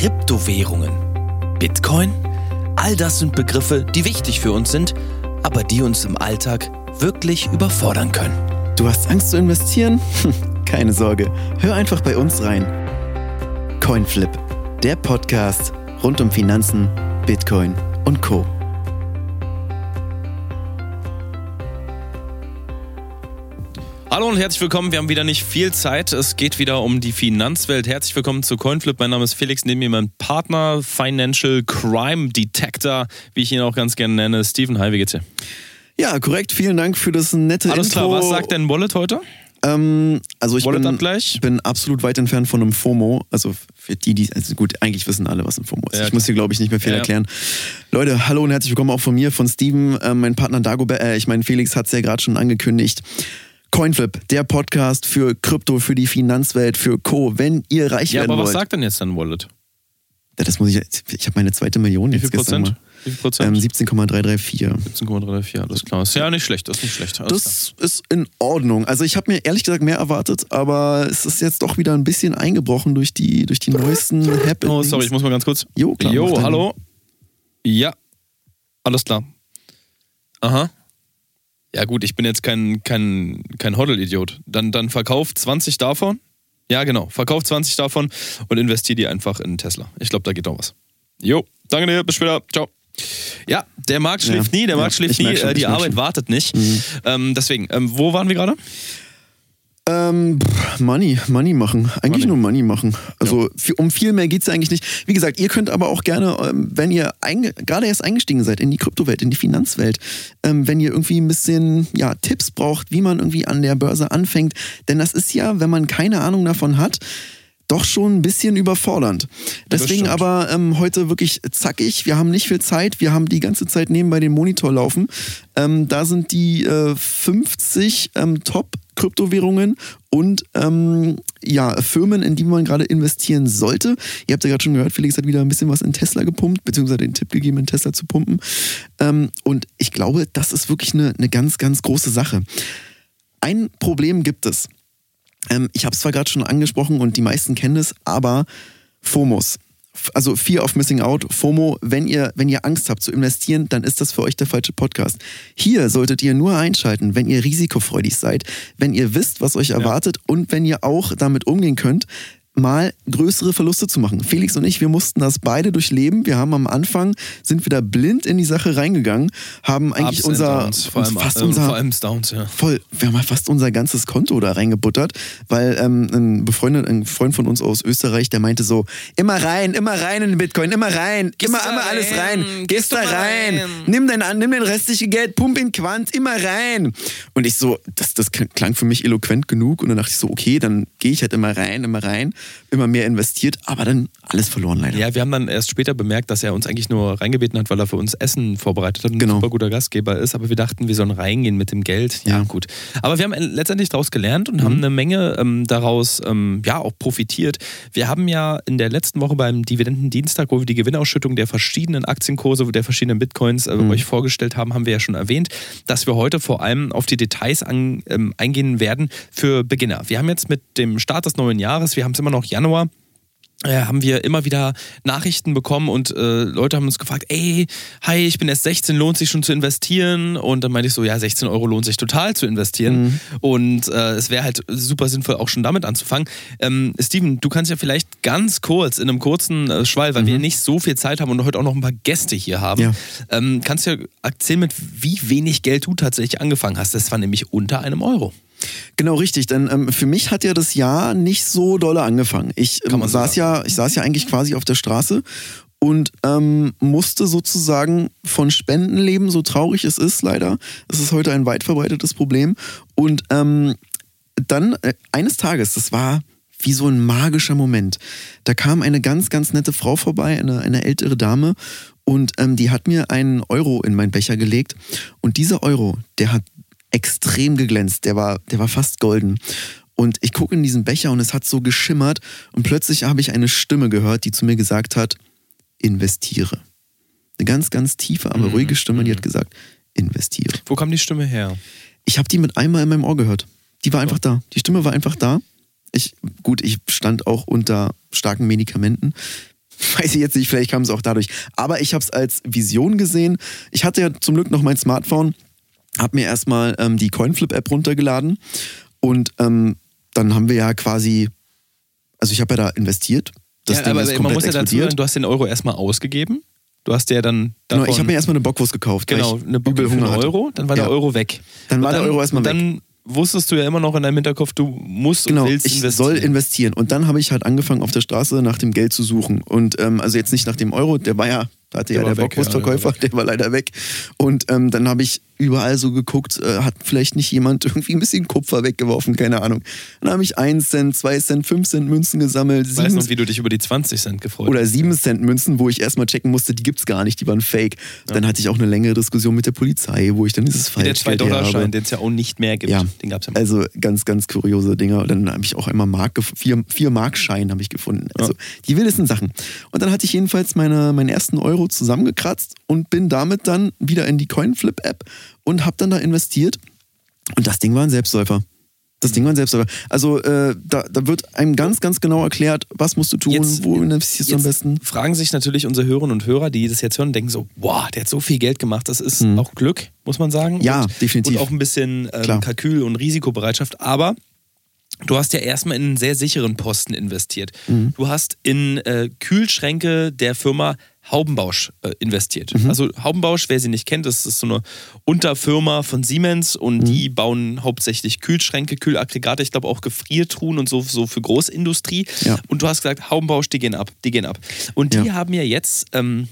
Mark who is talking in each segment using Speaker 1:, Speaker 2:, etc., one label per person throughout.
Speaker 1: Kryptowährungen, Bitcoin, all das sind Begriffe, die wichtig für uns sind, aber die uns im Alltag wirklich überfordern können.
Speaker 2: Du hast Angst zu investieren? Hm, keine Sorge, hör einfach bei uns rein. Coinflip, der Podcast rund um Finanzen, Bitcoin und Co.
Speaker 3: Hallo und herzlich willkommen. Wir haben wieder nicht viel Zeit. Es geht wieder um die Finanzwelt. Herzlich willkommen zu Coinflip. Mein Name ist Felix. Neben mir mein Partner, Financial Crime Detector, wie ich ihn auch ganz gerne nenne. Steven, hi, wie geht's dir?
Speaker 2: Ja, korrekt. Vielen Dank für das nette
Speaker 3: Alles
Speaker 2: Intro.
Speaker 3: klar, was sagt denn Wallet heute?
Speaker 2: Ähm, also ich bin, bin absolut weit entfernt von einem FOMO. Also für die, die, also gut, eigentlich wissen alle, was ein FOMO ist.
Speaker 3: Ja,
Speaker 2: ich muss hier, glaube ich, nicht mehr viel
Speaker 3: Ja, ja.
Speaker 2: erklären. Leute, hallo und herzlich willkommen auch von mir, von Steven. Ähm, mein Partner Dagobert, äh, ich meine, Felix hat es ja gerade schon angekündigt. Coinflip, der Podcast für Krypto, für die Finanzwelt, für Co. Wenn ihr reich
Speaker 3: Ja,
Speaker 2: werden
Speaker 3: aber was
Speaker 2: wollt.
Speaker 3: sagt denn jetzt dein Wallet?
Speaker 2: Ja, das muss ich, ich habe meine zweite Million
Speaker 3: Wie
Speaker 2: jetzt gestern
Speaker 3: Prozent? Wie viel
Speaker 2: Ähm,
Speaker 3: Prozent?
Speaker 2: 17,334.
Speaker 3: 17,34, alles klar. Ist ja nicht schlecht, das ist nicht schlecht.
Speaker 2: Das ist in Ordnung. Also ich habe mir ehrlich gesagt mehr erwartet, aber es ist jetzt doch wieder ein bisschen eingebrochen durch die, durch die neuesten
Speaker 3: klar.
Speaker 2: Happenings.
Speaker 3: Oh, sorry, ich muss mal ganz kurz.
Speaker 2: Jo, klar,
Speaker 3: Jo, hallo. Ja, alles klar. Aha. Ja gut, ich bin jetzt kein, kein, kein Hoddle-Idiot. Dann, dann verkauf 20 davon. Ja, genau. Verkauf 20 davon und investier die einfach in Tesla. Ich glaube, da geht noch was. Jo, danke dir. Bis später. Ciao. Ja, der Markt
Speaker 2: Ja,
Speaker 3: schläft nie, der
Speaker 2: ja,
Speaker 3: Markt schläft
Speaker 2: ich
Speaker 3: nie,
Speaker 2: schon,
Speaker 3: äh, die Arbeit
Speaker 2: schon.
Speaker 3: wartet nicht. Ähm, deswegen, ähm, wo waren wir gerade?
Speaker 2: Ähm, Money, Money machen. Eigentlich
Speaker 3: Money.
Speaker 2: nur Money machen. Also fi- um viel mehr geht's ja eigentlich nicht. Wie gesagt, ihr könnt aber auch gerne, ähm, wenn ihr gerade erst eingestiegen seid in die Kryptowelt, in die Finanzwelt, ähm, wenn ihr irgendwie ein bisschen ja, Tipps braucht, wie man irgendwie an der Börse anfängt. Denn das ist ja, wenn man keine Ahnung davon hat, doch schon ein bisschen überfordernd. Deswegen aber ähm, heute wirklich zackig. Wir haben nicht viel Zeit. Wir haben die ganze Zeit nebenbei den Monitor laufen. Ähm, da sind die äh, 50 ähm, Top-Kryptowährungen und ähm, ja, Firmen, in die man gerade investieren sollte. Ihr habt ja gerade schon gehört, Felix hat wieder ein bisschen was in Tesla gepumpt, beziehungsweise den Tipp gegeben, in Tesla zu pumpen. Ähm, und ich glaube, das ist wirklich eine, eine ganz, ganz große Sache. Ein Problem gibt es. Ähm, ich habe es zwar gerade schon angesprochen und die meisten kennen es, aber FOMOs. Also Fear of Missing Out, FOMO, wenn ihr, wenn ihr Angst habt zu investieren, dann ist das für euch der falsche Podcast. Hier solltet ihr nur einschalten, wenn ihr risikofreudig seid, wenn ihr wisst, was euch erwartet und wenn ihr auch damit umgehen könnt, mal größere Verluste zu machen. Felix und ich, wir mussten das beide durchleben. Wir haben am Anfang, sind wir da blind in die Sache reingegangen, haben eigentlich
Speaker 3: Ups
Speaker 2: unser,
Speaker 3: Downs, vor allem,
Speaker 2: fast
Speaker 3: äh,
Speaker 2: unser
Speaker 3: vor allem Downs, ja.
Speaker 2: voll, wir haben halt fast unser ganzes Konto da reingebuttert, weil ähm, ein befreundet, ein Freund von uns aus Österreich, der meinte so, immer rein, immer rein in den Bitcoin, immer rein, immer,
Speaker 3: da
Speaker 2: immer alles rein,
Speaker 3: rein,
Speaker 2: gehst
Speaker 3: gehst
Speaker 2: da rein,
Speaker 3: rein.
Speaker 2: nimm dein, an- nimm dein restliche Geld, pump in Quant, immer rein. Und ich so, das, das klang für mich eloquent genug und dann dachte ich so, okay, dann gehe ich halt immer rein, immer rein, immer mehr investiert, aber dann alles verloren leider.
Speaker 3: Ja, wir haben dann erst später bemerkt, dass er uns eigentlich nur reingebeten hat, weil er für uns Essen vorbereitet hat und
Speaker 2: Genau.
Speaker 3: ein super guter Gastgeber ist. Aber wir dachten, wir sollen reingehen mit dem Geld. Ja,
Speaker 2: Ja.
Speaker 3: gut. Aber wir haben letztendlich daraus gelernt und haben eine Menge ähm, daraus ähm, ja auch profitiert. Wir haben ja in der letzten Woche beim Dividendendienstag, wo wir die Gewinnausschüttung der verschiedenen Aktienkurse, der verschiedenen Bitcoins äh, euch vorgestellt haben, haben wir ja schon erwähnt, dass wir heute vor allem auf die Details an, ähm, eingehen werden für Beginner. Wir haben jetzt mit dem Start des neuen Jahres, wir haben es immer noch Januar, äh, haben wir immer wieder Nachrichten bekommen und äh, Leute haben uns gefragt, ey, hi, ich bin erst 16, lohnt sich schon zu investieren? Und dann meinte ich so, ja, 16 Euro lohnt sich total zu investieren. Und äh, es wäre halt super sinnvoll, auch schon damit anzufangen. Ähm, Steven, du kannst ja vielleicht ganz kurz, in einem kurzen äh, Schwall, weil wir nicht so viel Zeit haben und heute auch noch ein paar Gäste hier haben,
Speaker 2: Ja.
Speaker 3: ähm, kannst du ja erzählen, mit wie wenig Geld du tatsächlich angefangen hast. Das war nämlich unter einem Euro.
Speaker 2: Genau, richtig. Denn ähm, für mich hat ja das Jahr nicht so dolle angefangen. Ich, ähm, saß ja, ich saß ja eigentlich quasi auf der Straße und ähm, musste sozusagen von Spenden leben, so traurig es ist leider. Es ist heute ein weit verbreitetes Problem. Und ähm, dann äh, eines Tages, das war wie so ein magischer Moment. Da kam eine ganz, ganz nette Frau vorbei, eine, eine ältere Dame, und ähm, die hat mir einen Euro in meinen Becher gelegt. Und dieser Euro, der hat extrem geglänzt. Der war, der war fast golden. Und ich gucke in diesen Becher und es hat so geschimmert. Und plötzlich habe ich eine Stimme gehört, die zu mir gesagt hat, investiere. Eine ganz, ganz tiefe, aber
Speaker 3: Mhm.
Speaker 2: ruhige Stimme, die
Speaker 3: Mhm.
Speaker 2: hat gesagt, investiere.
Speaker 3: Wo kam die Stimme her?
Speaker 2: Ich habe die mit einmal in meinem Ohr gehört. Die war einfach da. Die Stimme war einfach da. Ich, gut, ich stand auch unter starken Medikamenten. Weiß ich jetzt nicht, vielleicht kam es auch dadurch. Aber ich habe es als Vision gesehen. Ich hatte ja zum Glück noch mein Smartphone, habe mir erstmal ähm, die Coinflip-App runtergeladen und ähm, dann haben wir ja quasi, also ich habe ja da investiert. Das
Speaker 3: ja,
Speaker 2: Ding
Speaker 3: aber
Speaker 2: ist
Speaker 3: man
Speaker 2: komplett
Speaker 3: muss ja dazu sagen, du hast den Euro erstmal ausgegeben. Du hast ja dann.
Speaker 2: Genau,
Speaker 3: davon-
Speaker 2: ich habe mir erstmal eine Bockwurst gekauft.
Speaker 3: Genau, eine
Speaker 2: übel
Speaker 3: für einen. Euro, dann war
Speaker 2: Ja.
Speaker 3: der Euro weg.
Speaker 2: Dann war
Speaker 3: Und
Speaker 2: der Euro erstmal
Speaker 3: und
Speaker 2: weg.
Speaker 3: dann wusstest du ja immer noch in deinem Hinterkopf, du musst
Speaker 2: Genau,
Speaker 3: und willst
Speaker 2: ich
Speaker 3: investieren.
Speaker 2: soll investieren. Und dann habe ich halt angefangen, auf der Straße nach dem Geld zu suchen. Und ähm, also jetzt nicht nach dem Euro, der war ja, hatte
Speaker 3: Der
Speaker 2: ja der Bockwurstverkäufer,
Speaker 3: ja, der war
Speaker 2: der war leider weg. Und ähm, dann habe ich überall so geguckt, äh, hat vielleicht nicht jemand irgendwie ein bisschen Kupfer weggeworfen, keine Ahnung. Dann habe ich 1 Cent, 2 Cent, 5 Cent Münzen gesammelt,
Speaker 3: Ich weiß noch, wie du dich über die 20 Cent gefreut
Speaker 2: oder
Speaker 3: hast.
Speaker 2: 7 Cent Münzen, wo ich erstmal checken musste, die gibt's gar nicht, die waren fake. Dann hatte ich auch eine längere Diskussion mit der Polizei, wo ich dann dieses
Speaker 3: Wie der
Speaker 2: Falschgeld her habe.
Speaker 3: 2-Dollar-Schein, den es ja auch nicht mehr gibt.
Speaker 2: Ja.
Speaker 3: Den gab es ja
Speaker 2: Also ganz, ganz kuriose Dinger. Und dann habe ich auch einmal Mark vier, vier Markschein habe ich gefunden. Also die wildesten Sachen. Und dann hatte ich jedenfalls meine, meinen ersten Euro zusammengekratzt und bin damit dann wieder in die Coinflip-App und habe dann da investiert. Und das Ding war ein Selbstläufer. Das Ding war ein Selbstläufer. Also äh, da, da wird einem ganz, ganz genau erklärt, was musst du tun,
Speaker 3: Jetzt-
Speaker 2: wo investierst du am besten.
Speaker 3: fragen sich natürlich unsere Hörerinnen und Hörer, die das jetzt hören, denken so, wow, der hat so viel Geld gemacht. Das ist auch Glück, muss man sagen.
Speaker 2: Ja,
Speaker 3: und,
Speaker 2: definitiv.
Speaker 3: Und auch ein bisschen ähm. Kalkül und Risikobereitschaft. Aber du hast ja erstmal in einen sehr sicheren Posten investiert.
Speaker 2: Mhm.
Speaker 3: Du hast in äh, Kühlschränke der Firma Haubenbausch äh, investiert.
Speaker 2: Mhm.
Speaker 3: Also Haubenbausch, wer sie nicht kennt, das ist so eine Unterfirma von Siemens
Speaker 2: Mhm.
Speaker 3: und die bauen hauptsächlich Kühlschränke, Kühlaggregate, ich glaube auch Gefriertruhen und so, so für Großindustrie.
Speaker 2: Ja.
Speaker 3: Und du hast gesagt, Haubenbausch, die gehen ab, die gehen ab. Und die
Speaker 2: Ja.
Speaker 3: haben ja jetzt, ähm,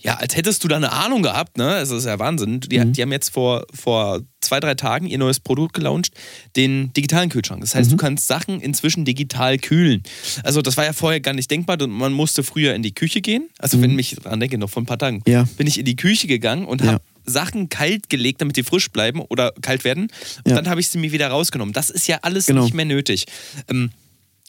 Speaker 3: ja, als hättest du da eine Ahnung gehabt, ne? Das ist ja Wahnsinn. Die,
Speaker 2: Mhm.
Speaker 3: die haben jetzt vor, vor zwei, drei Tagen ihr neues Produkt gelauncht, den digitalen Kühlschrank. Das heißt, du kannst Sachen inzwischen digital kühlen. Also, das war ja vorher gar nicht denkbar. Man musste früher in die Küche gehen. Also, wenn ich dran denke, noch vor ein paar Tagen,
Speaker 2: Ja.
Speaker 3: bin ich in die Küche gegangen und
Speaker 2: Ja.
Speaker 3: habe Sachen kalt gelegt, damit die frisch bleiben oder kalt werden. Und
Speaker 2: Ja.
Speaker 3: dann habe ich sie mir wieder rausgenommen. Das ist ja alles
Speaker 2: Genau.
Speaker 3: nicht mehr nötig. Ähm,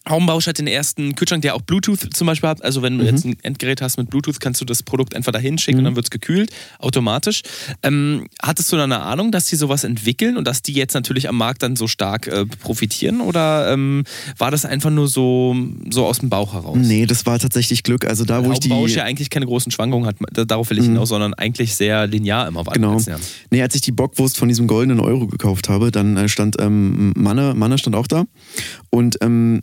Speaker 3: Haumbausch hat den ersten Kühlschrank, der auch Bluetooth zum Beispiel hat. Also wenn
Speaker 2: Mhm.
Speaker 3: du jetzt ein Endgerät hast mit Bluetooth, kannst du das Produkt einfach dahin schicken und dann wird es gekühlt, automatisch. Ähm, hattest du da eine Ahnung, dass die sowas entwickeln und dass die jetzt natürlich am Markt dann so stark äh, profitieren? Oder ähm, war das einfach nur so, so aus dem Bauch heraus?
Speaker 2: Nee, das war tatsächlich Glück. Also da, wo ich die.
Speaker 3: Haubenbausch ja eigentlich keine großen Schwankungen hat, da- darauf will ich hinaus, sondern eigentlich sehr linear immer war.
Speaker 2: Genau. Nee, als ich die Bockwurst von diesem goldenen Euro gekauft habe, dann äh, stand ähm, Manne, Manne stand auch da. Und ähm,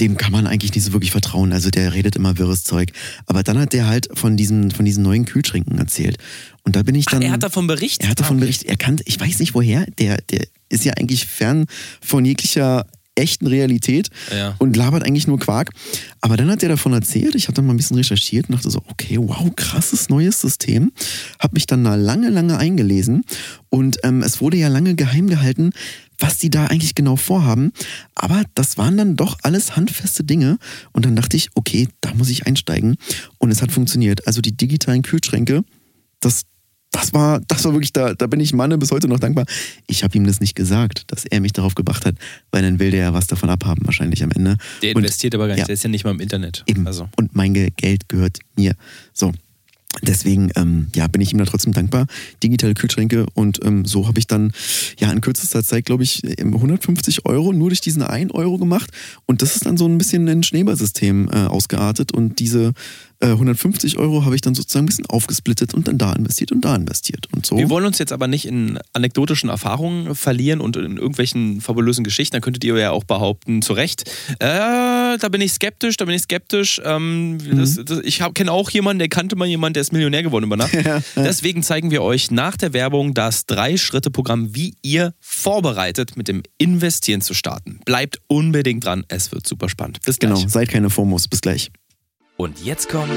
Speaker 2: dem kann man eigentlich nicht so wirklich vertrauen. Also der redet immer wirres Zeug. Aber dann hat der halt von diesen, von diesen neuen Kühlschränken erzählt. Und da bin ich
Speaker 3: Ach,
Speaker 2: dann.
Speaker 3: er hat davon berichtet?
Speaker 2: Er hat davon
Speaker 3: Ah, okay.
Speaker 2: berichtet. Er kannte, ich weiß nicht woher, der, der ist ja eigentlich fern von jeglicher echten Realität
Speaker 3: Ja.
Speaker 2: und labert eigentlich nur Quark. Aber dann hat er davon erzählt, ich habe dann mal ein bisschen recherchiert und dachte so, okay, wow, krasses neues System. Habe mich dann da lange, lange eingelesen und ähm, es wurde ja lange geheim gehalten, was die da eigentlich genau vorhaben. Aber das waren dann doch alles handfeste Dinge und dann dachte ich, okay, da muss ich einsteigen und es hat funktioniert. Also die digitalen Kühlschränke, das das war, das war wirklich, da, da bin ich Manne bis heute noch dankbar. Ich habe ihm das nicht gesagt, dass er mich darauf gebracht hat, weil dann will der ja was davon abhaben, wahrscheinlich am Ende.
Speaker 3: Der
Speaker 2: Und-
Speaker 3: investiert aber gar nicht,
Speaker 2: ja.
Speaker 3: der ist ja nicht mal im Internet.
Speaker 2: Eben.
Speaker 3: Also.
Speaker 2: Und mein Ge- Geld gehört mir. So. Deswegen ähm, ja, bin ich ihm da trotzdem dankbar. Digitale Kühlschränke und ähm, so habe ich dann ja in kürzester Zeit, glaube ich, ähm, 150 Euro nur durch diesen 1 Euro gemacht. Und das ist dann so ein bisschen ein Schneeballsystem äh, ausgeartet. Und diese 150 Euro habe ich dann sozusagen ein bisschen aufgesplittet und dann da investiert und da investiert. Und so.
Speaker 3: Wir wollen uns jetzt aber nicht in anekdotischen Erfahrungen verlieren und in irgendwelchen fabulösen Geschichten. Da könntet ihr ja auch behaupten, zu Recht, äh, da bin ich skeptisch, da bin ich skeptisch. Ähm, das, das, ich kenne auch jemanden, der kannte mal jemanden, der ist Millionär geworden über Nacht. Deswegen zeigen wir euch nach der Werbung das Drei-Schritte-Programm, wie ihr vorbereitet mit dem Investieren zu starten. Bleibt unbedingt dran, es wird super spannend. Bis gleich.
Speaker 2: genau, seid keine FOMOs. Bis gleich.
Speaker 1: Und jetzt kommt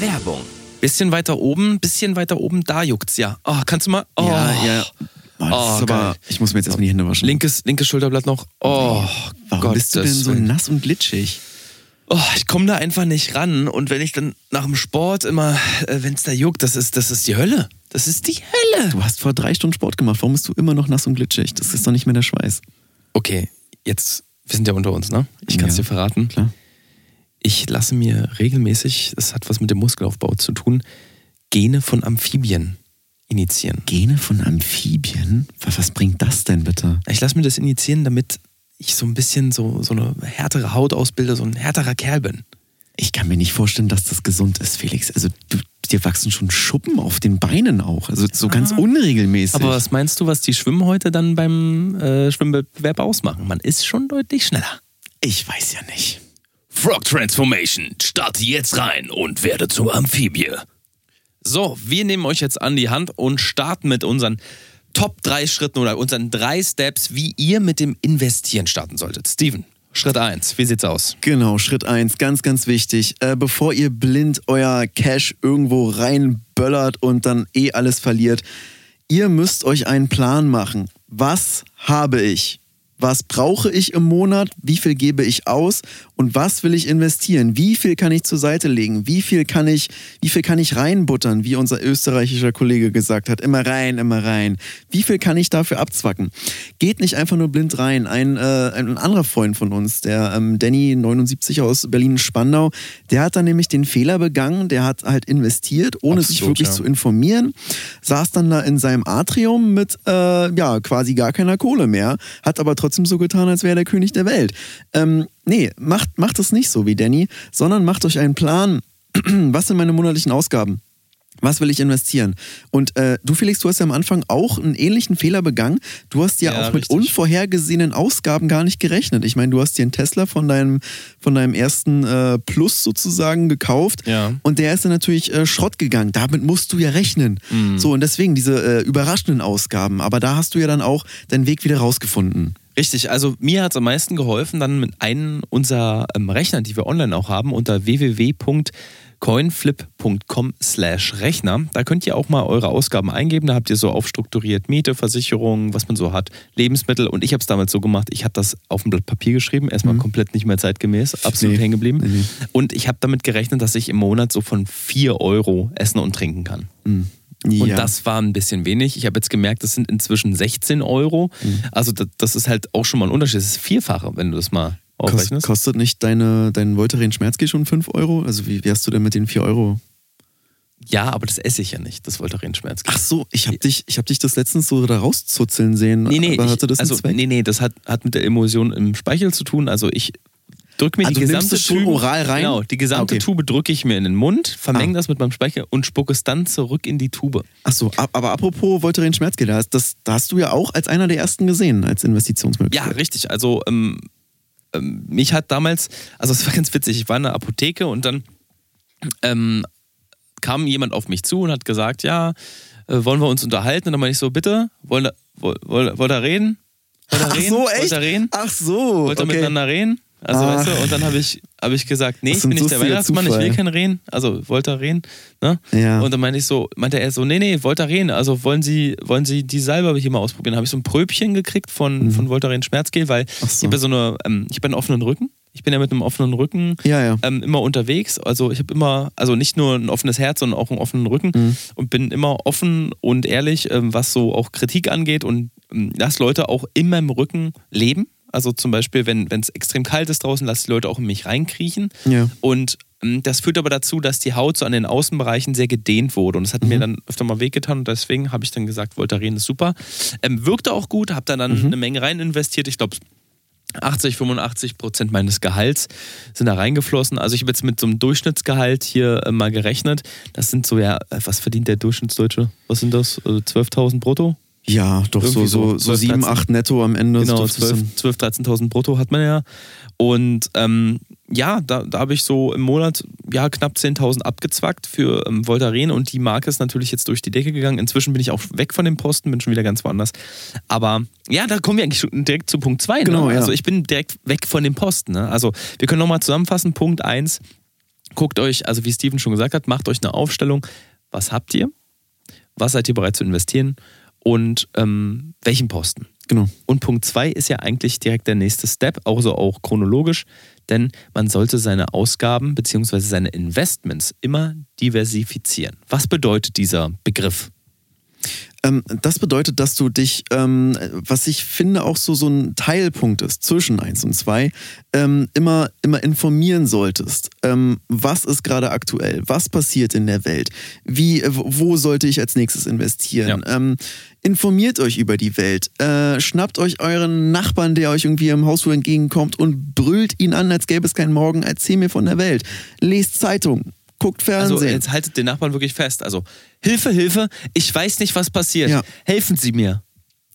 Speaker 1: Werbung.
Speaker 3: Bisschen weiter oben, bisschen weiter oben, da juckt's ja. Oh, kannst du mal? Oh.
Speaker 2: Ja, ja. Oh, das
Speaker 3: Oh,
Speaker 2: aber, ich muss mir jetzt erstmal die Hände waschen.
Speaker 3: Linkes, linkes Schulterblatt noch. Oh,
Speaker 2: Warum
Speaker 3: Gott,
Speaker 2: bist du denn so nass und glitschig?
Speaker 3: Oh, ich komme da einfach nicht ran. Und wenn ich dann nach dem Sport immer, äh, wenn es da juckt, das ist, das ist die Hölle. Das ist die Hölle.
Speaker 2: Du hast vor drei Stunden Sport gemacht. Warum bist du immer noch nass und glitschig? Das ist doch nicht mehr der Schweiß.
Speaker 3: Okay, jetzt, wir sind ja unter uns, ne? Ich kann es
Speaker 2: Ja,
Speaker 3: dir verraten.
Speaker 2: Klar.
Speaker 3: Ich lasse mir regelmäßig, das hat was mit dem Muskelaufbau zu tun, Gene von Amphibien initiieren.
Speaker 2: Gene von Amphibien? Was, bringt das denn bitte?
Speaker 3: Ich lasse mir das initiieren, damit ich so ein bisschen so, so eine härtere Haut ausbilde, so ein härterer Kerl bin.
Speaker 2: Ich kann mir nicht vorstellen, dass das gesund ist, Felix. Also du, dir wachsen schon Schuppen auf den Beinen auch. Also so ganz unregelmäßig.
Speaker 3: Aber was meinst du, was die Schwimmhäute dann beim äh, Schwimmwettbewerb ausmachen? Man ist schon deutlich schneller.
Speaker 2: ich weiß ja nicht.
Speaker 1: Frog Transformation. Starte jetzt rein und werde zur Amphibie.
Speaker 3: So, wir nehmen euch jetzt an die Hand und starten mit unseren Top 3 Schritten oder unseren drei Steps, wie ihr mit dem Investieren starten solltet. Steven, Schritt 1, wie sieht's aus?
Speaker 2: Genau, Schritt eins, ganz, ganz wichtig. Äh, bevor ihr blind euer Cash irgendwo reinböllert und dann eh alles verliert, ihr müsst euch einen Plan machen. Was habe ich? Was brauche ich im Monat? Wie viel gebe ich aus? Und was will ich investieren? Wie viel kann ich zur Seite legen? Wie viel kann ich, wie viel kann ich reinbuttern, wie unser österreichischer Kollege gesagt hat? Immer rein, immer rein. Wie viel kann ich dafür abzwacken? Geht nicht einfach nur blind rein. Ein, äh, ein anderer Freund von uns, der ähm, Danny 79 aus Berlin-Spandau, der hat dann nämlich den Fehler begangen, der hat halt investiert, ohne sich
Speaker 3: Absolut,
Speaker 2: wirklich
Speaker 3: ja.
Speaker 2: zu informieren, saß dann da in seinem Atrium mit äh, ja quasi gar keiner Kohle mehr, hat aber trotzdem so getan, als wäre er der König der Welt. Ähm, nee, macht, macht es nicht so wie Danny, sondern macht euch einen Plan, was sind meine monatlichen Ausgaben? Was will ich investieren? Und äh, du, Felix, du hast ja am Anfang auch einen ähnlichen Fehler begangen. Du hast ja,
Speaker 3: Ja,
Speaker 2: auch mit
Speaker 3: richtig.
Speaker 2: unvorhergesehenen Ausgaben gar nicht gerechnet. Ich meine, du hast dir einen Tesla von deinem, von deinem ersten äh, Plus sozusagen gekauft.
Speaker 3: Ja.
Speaker 2: Und der ist dann natürlich äh, Schrott gegangen. Damit musst du ja rechnen.
Speaker 3: Mhm.
Speaker 2: So, und deswegen diese äh, überraschenden Ausgaben. Aber da hast du ja dann auch deinen Weg wieder rausgefunden.
Speaker 3: Richtig, also mir hat es am meisten geholfen, dann mit einem unserer ähm, Rechner, die wir online auch haben, unter www.coinflip.com slash Rechner. Da könnt ihr auch mal eure Ausgaben eingeben. Da habt ihr so aufstrukturiert Miete, Versicherungen, was man so hat, Lebensmittel. Und ich habe es damals so gemacht, ich habe das auf ein Blatt Papier geschrieben, erstmal komplett nicht mehr zeitgemäß, absolut
Speaker 2: Nee.
Speaker 3: hängen geblieben.
Speaker 2: Nee.
Speaker 3: Und ich habe damit gerechnet, dass ich im Monat so von 4 Euro essen und trinken kann. Und
Speaker 2: Ja.
Speaker 3: das war ein bisschen wenig. Ich habe jetzt gemerkt, das sind inzwischen 16 Euro.
Speaker 2: Mhm.
Speaker 3: Also das, das ist halt auch schon mal ein Unterschied. Das ist vierfache, wenn du das mal
Speaker 2: Kost,
Speaker 3: aufrechnest.
Speaker 2: kostet nicht deine, dein Voltaren Schmerzgel schon 5 Euro? Also wie, hast du denn mit den 4 Euro?
Speaker 3: ja, aber das esse ich ja nicht, das Voltaren-Schmerz.
Speaker 2: Ach so, ich habe dich, ich hab dich das letztens so da rauszuzeln sehen.
Speaker 3: Nee, nee,
Speaker 2: aber
Speaker 3: ich,
Speaker 2: hatte das
Speaker 3: also, nee, nee, das hat, hat mit der Emulsion im Speichel zu tun. Also ich drücke mir
Speaker 2: Ah,
Speaker 3: die gesamte Tube,
Speaker 2: oral rein?
Speaker 3: Genau, die gesamte
Speaker 2: okay.
Speaker 3: Tube drücke ich mir in den Mund, vermenge
Speaker 2: Ah.
Speaker 3: das mit meinem Speichel und spucke es dann zurück in die Tube.
Speaker 2: Ach so, ab- aber apropos Voltaren Schmerzgel, das, das, da hast du ja auch als einer der ersten gesehen, als
Speaker 3: Ja,
Speaker 2: Investitionsmöglichkeit.
Speaker 3: richtig. Also ähm, ähm, mich hat damals, also es war ganz witzig, ich war in der Apotheke und dann ähm, kam jemand auf mich zu und hat gesagt, ja, äh, wollen wir uns unterhalten? Und dann meine ich so, bitte, wollt ihr, wollt, wollt, wollt ihr reden? Wollt ihr
Speaker 2: Ach
Speaker 3: reden?
Speaker 2: so,
Speaker 3: Wollt
Speaker 2: echt?
Speaker 3: ihr reden?
Speaker 2: Ach so,
Speaker 3: Wollt ihr
Speaker 2: okay.
Speaker 3: miteinander reden? Also, weißt du, und dann habe ich, hab ich gesagt, nee, ich bin nicht der Weihnachtsmann, ich will
Speaker 2: Zufall.
Speaker 3: kein Reden. Also, reden? Ne?
Speaker 2: Ja.
Speaker 3: Und dann meinte ich so, meinte er so, nee, nee, Voltaren, also wollen Sie, wollen Sie die Salbe hier mal ausprobieren? Habe ich so ein Pröbchen gekriegt von, von Voltaren Schmerzgel, weil
Speaker 2: Mhm. So.
Speaker 3: ich habe ja so eine, ähm, ich habe einen offenen Rücken. Ich bin ja mit einem offenen Rücken
Speaker 2: Ja, ja.
Speaker 3: ähm, immer unterwegs. Also ich habe immer, also nicht nur ein offenes Herz, sondern auch einen offenen Rücken
Speaker 2: Mhm.
Speaker 3: und bin immer offen und ehrlich, ähm, was so auch Kritik angeht und ähm, lass Leute auch in meinem Rücken leben. Also zum Beispiel, wenn es extrem kalt ist draußen, lass die Leute auch in mich reinkriechen.
Speaker 2: Ja.
Speaker 3: Und ähm, das führt aber dazu, dass die Haut so an den Außenbereichen sehr gedehnt wurde. Und das hat mir dann öfter mal wehgetan. Und deswegen habe ich dann gesagt, Voltaren ist super. Ähm, wirkte auch gut, habe da dann eine Menge rein investiert. Ich glaube, 80, 85 Prozent meines Gehalts sind da reingeflossen. Also ich habe jetzt mit so einem Durchschnittsgehalt hier äh, mal gerechnet. Das sind so, ja, äh, was verdient der Durchschnittsdeutsche? Was sind das? Äh, 12.000 brutto?
Speaker 2: Ja, doch so,
Speaker 3: Irgendwie
Speaker 2: so,
Speaker 3: so
Speaker 2: so
Speaker 3: 12,
Speaker 2: 7,
Speaker 3: 13.
Speaker 2: 8 netto am Ende.
Speaker 3: Genau,
Speaker 2: Das dürfte
Speaker 3: 12, 12 13.000 brutto hat man ja. Und ähm, ja, da, da habe ich so im Monat ja, knapp 10.000 abgezwackt für ähm, Voltaren und die Marke ist natürlich jetzt durch die Decke gegangen. Inzwischen bin ich auch weg von dem Posten, bin schon wieder ganz woanders. Aber ja, da kommen wir eigentlich direkt zu Punkt 2.
Speaker 2: Genau,
Speaker 3: ne?
Speaker 2: ja.
Speaker 3: Also ich bin direkt weg von dem Posten. Ne? Also wir können nochmal zusammenfassen. Punkt 1, guckt euch, also wie Steven schon gesagt hat, macht euch eine Aufstellung. Was habt ihr? Was seid ihr bereit zu investieren? Und ähm, welchen Posten.
Speaker 2: Genau.
Speaker 3: Und Punkt zwei ist ja eigentlich direkt der nächste Step, also auch chronologisch, denn man sollte seine Ausgaben bzw. seine Investments immer diversifizieren. Was bedeutet dieser Begriff?
Speaker 2: Ähm, das bedeutet, dass du dich, ähm, was ich finde auch so, so ein Teilpunkt ist zwischen 1 und 2, ähm, immer, immer informieren solltest. Ähm, was ist gerade aktuell? Was passiert in der Welt? Wie, wo sollte ich als nächstes investieren? Ja. Informiert euch über die Welt. Äh, schnappt euch euren Nachbarn, der euch irgendwie im Hausflur entgegenkommt und brüllt ihn an, als gäbe es keinen Morgen. Erzähl mir von der Welt. Lest Zeitung guckt Fernsehen.
Speaker 3: Also jetzt haltet den Nachbarn wirklich fest. Also Hilfe, Hilfe, ich weiß nicht, was passiert. Ja. Helfen Sie mir.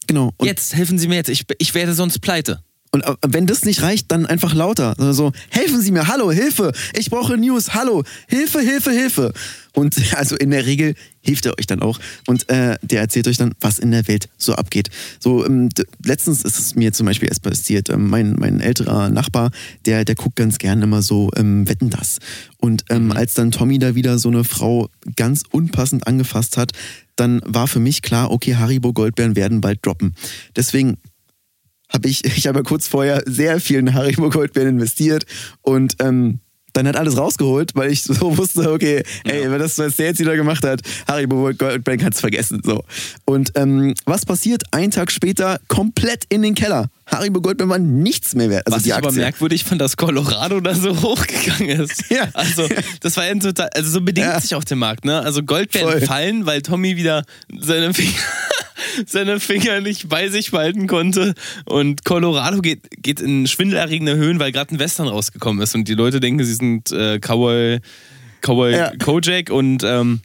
Speaker 2: Genau.
Speaker 3: Und jetzt helfen Sie mir jetzt. Ich, ich werde sonst pleite.
Speaker 2: Und äh, wenn das nicht reicht, dann einfach lauter. Also helfen Sie mir, hallo, Hilfe, ich brauche News, hallo, Hilfe, Hilfe, Hilfe. Und also in der Regel hilft er euch dann auch und äh, der erzählt euch dann, was in der Welt so abgeht. So ähm, letztens ist es mir zum Beispiel erst passiert. Ähm, mein, mein älterer Nachbar, der, der guckt ganz gern immer so ähm, Wetten das. Und ähm, mhm. als dann Tommy da wieder so eine Frau ganz unpassend angefasst hat, dann war für mich klar, okay, Haribo Goldbeeren werden bald droppen. Deswegen habe ich, ich habe ja kurz vorher sehr viel in Haribo Goldbeeren investiert und ähm, dann hat alles rausgeholt, weil ich so wusste, okay, ey, ja. das, was der jetzt wieder gemacht hat, Haribo Goldbeeren kann es vergessen. So. Und ähm, was passiert? Ein Tag später komplett in den Keller. Haribo Goldbeeren war nichts mehr wert.
Speaker 3: Also was ich aber merkwürdig fand, dass Colorado da so hochgegangen ist. Ja. Also das war ja total, also so bedingt ja. sich auch der Markt, ne? Also Goldbeeren fallen, weil Tommy wieder seine Finger seine Finger nicht bei sich behalten konnte. Und Colorado geht, geht in schwindelerregende Höhen, weil gerade ein Western rausgekommen ist. Und die Leute denken, sie sind äh, Cowboy, Cowboy ja. Kojak und ähm,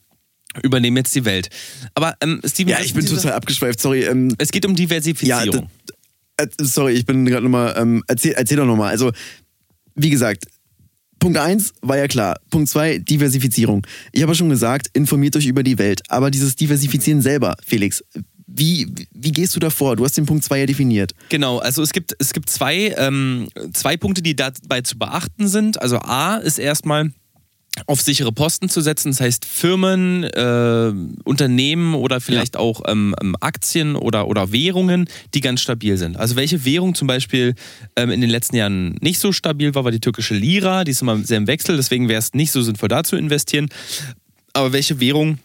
Speaker 3: übernehmen jetzt die Welt. Aber ähm, Steven,
Speaker 2: ja, ich bin total abgeschweift. Sorry. Ähm,
Speaker 3: es geht um Diversifizierung.
Speaker 2: Ja, äh, sorry, ich bin gerade nochmal. Ähm, erzähl, erzähl doch nochmal. Also wie gesagt, Punkt 1 war ja klar. Punkt 2, Diversifizierung. Ich habe ja schon gesagt, informiert euch über die Welt. Aber dieses Diversifizieren selber, Felix, wie, wie gehst du da vor? Du hast den Punkt 2 ja definiert.
Speaker 3: Genau, also es gibt, es gibt zwei, ähm, zwei Punkte, die dabei zu beachten sind. Also A ist erstmal auf sichere Posten zu setzen, das heißt Firmen, äh, Unternehmen oder vielleicht ja. auch ähm, ähm, Aktien oder, oder Währungen, die ganz stabil sind. Also welche Währung zum Beispiel ähm, in den letzten Jahren nicht so stabil war, war die türkische Lira, die ist immer sehr im Wechsel, deswegen wäre es nicht so sinnvoll da zu investieren. Aber welche Währung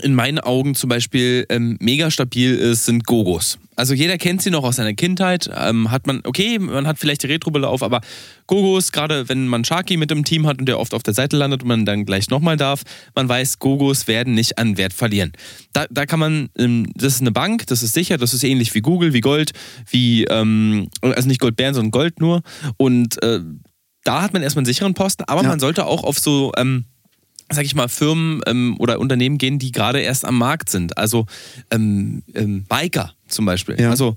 Speaker 3: in meinen Augen zum Beispiel ähm, mega stabil ist, sind Gogos. Also jeder kennt sie noch aus seiner Kindheit. Ähm, hat man, okay, man hat vielleicht die Retrobrille auf, aber Gogos, gerade wenn man Sharky mit im Team hat und der oft auf der Seite landet und man dann gleich nochmal darf, man weiß, Gogos werden nicht an Wert verlieren. Da, da kann man, ähm, das ist eine Bank, das ist sicher, das ist ähnlich wie Google, wie Gold, wie, ähm, also nicht Goldbären, sondern Gold nur. Und äh, da hat man erstmal einen sicheren Posten, aber ja. man sollte auch auf so ähm, sag ich mal, Firmen ähm, oder Unternehmen gehen, die gerade erst am Markt sind. Also ähm, ähm, Biker zum Beispiel. Ja. Also,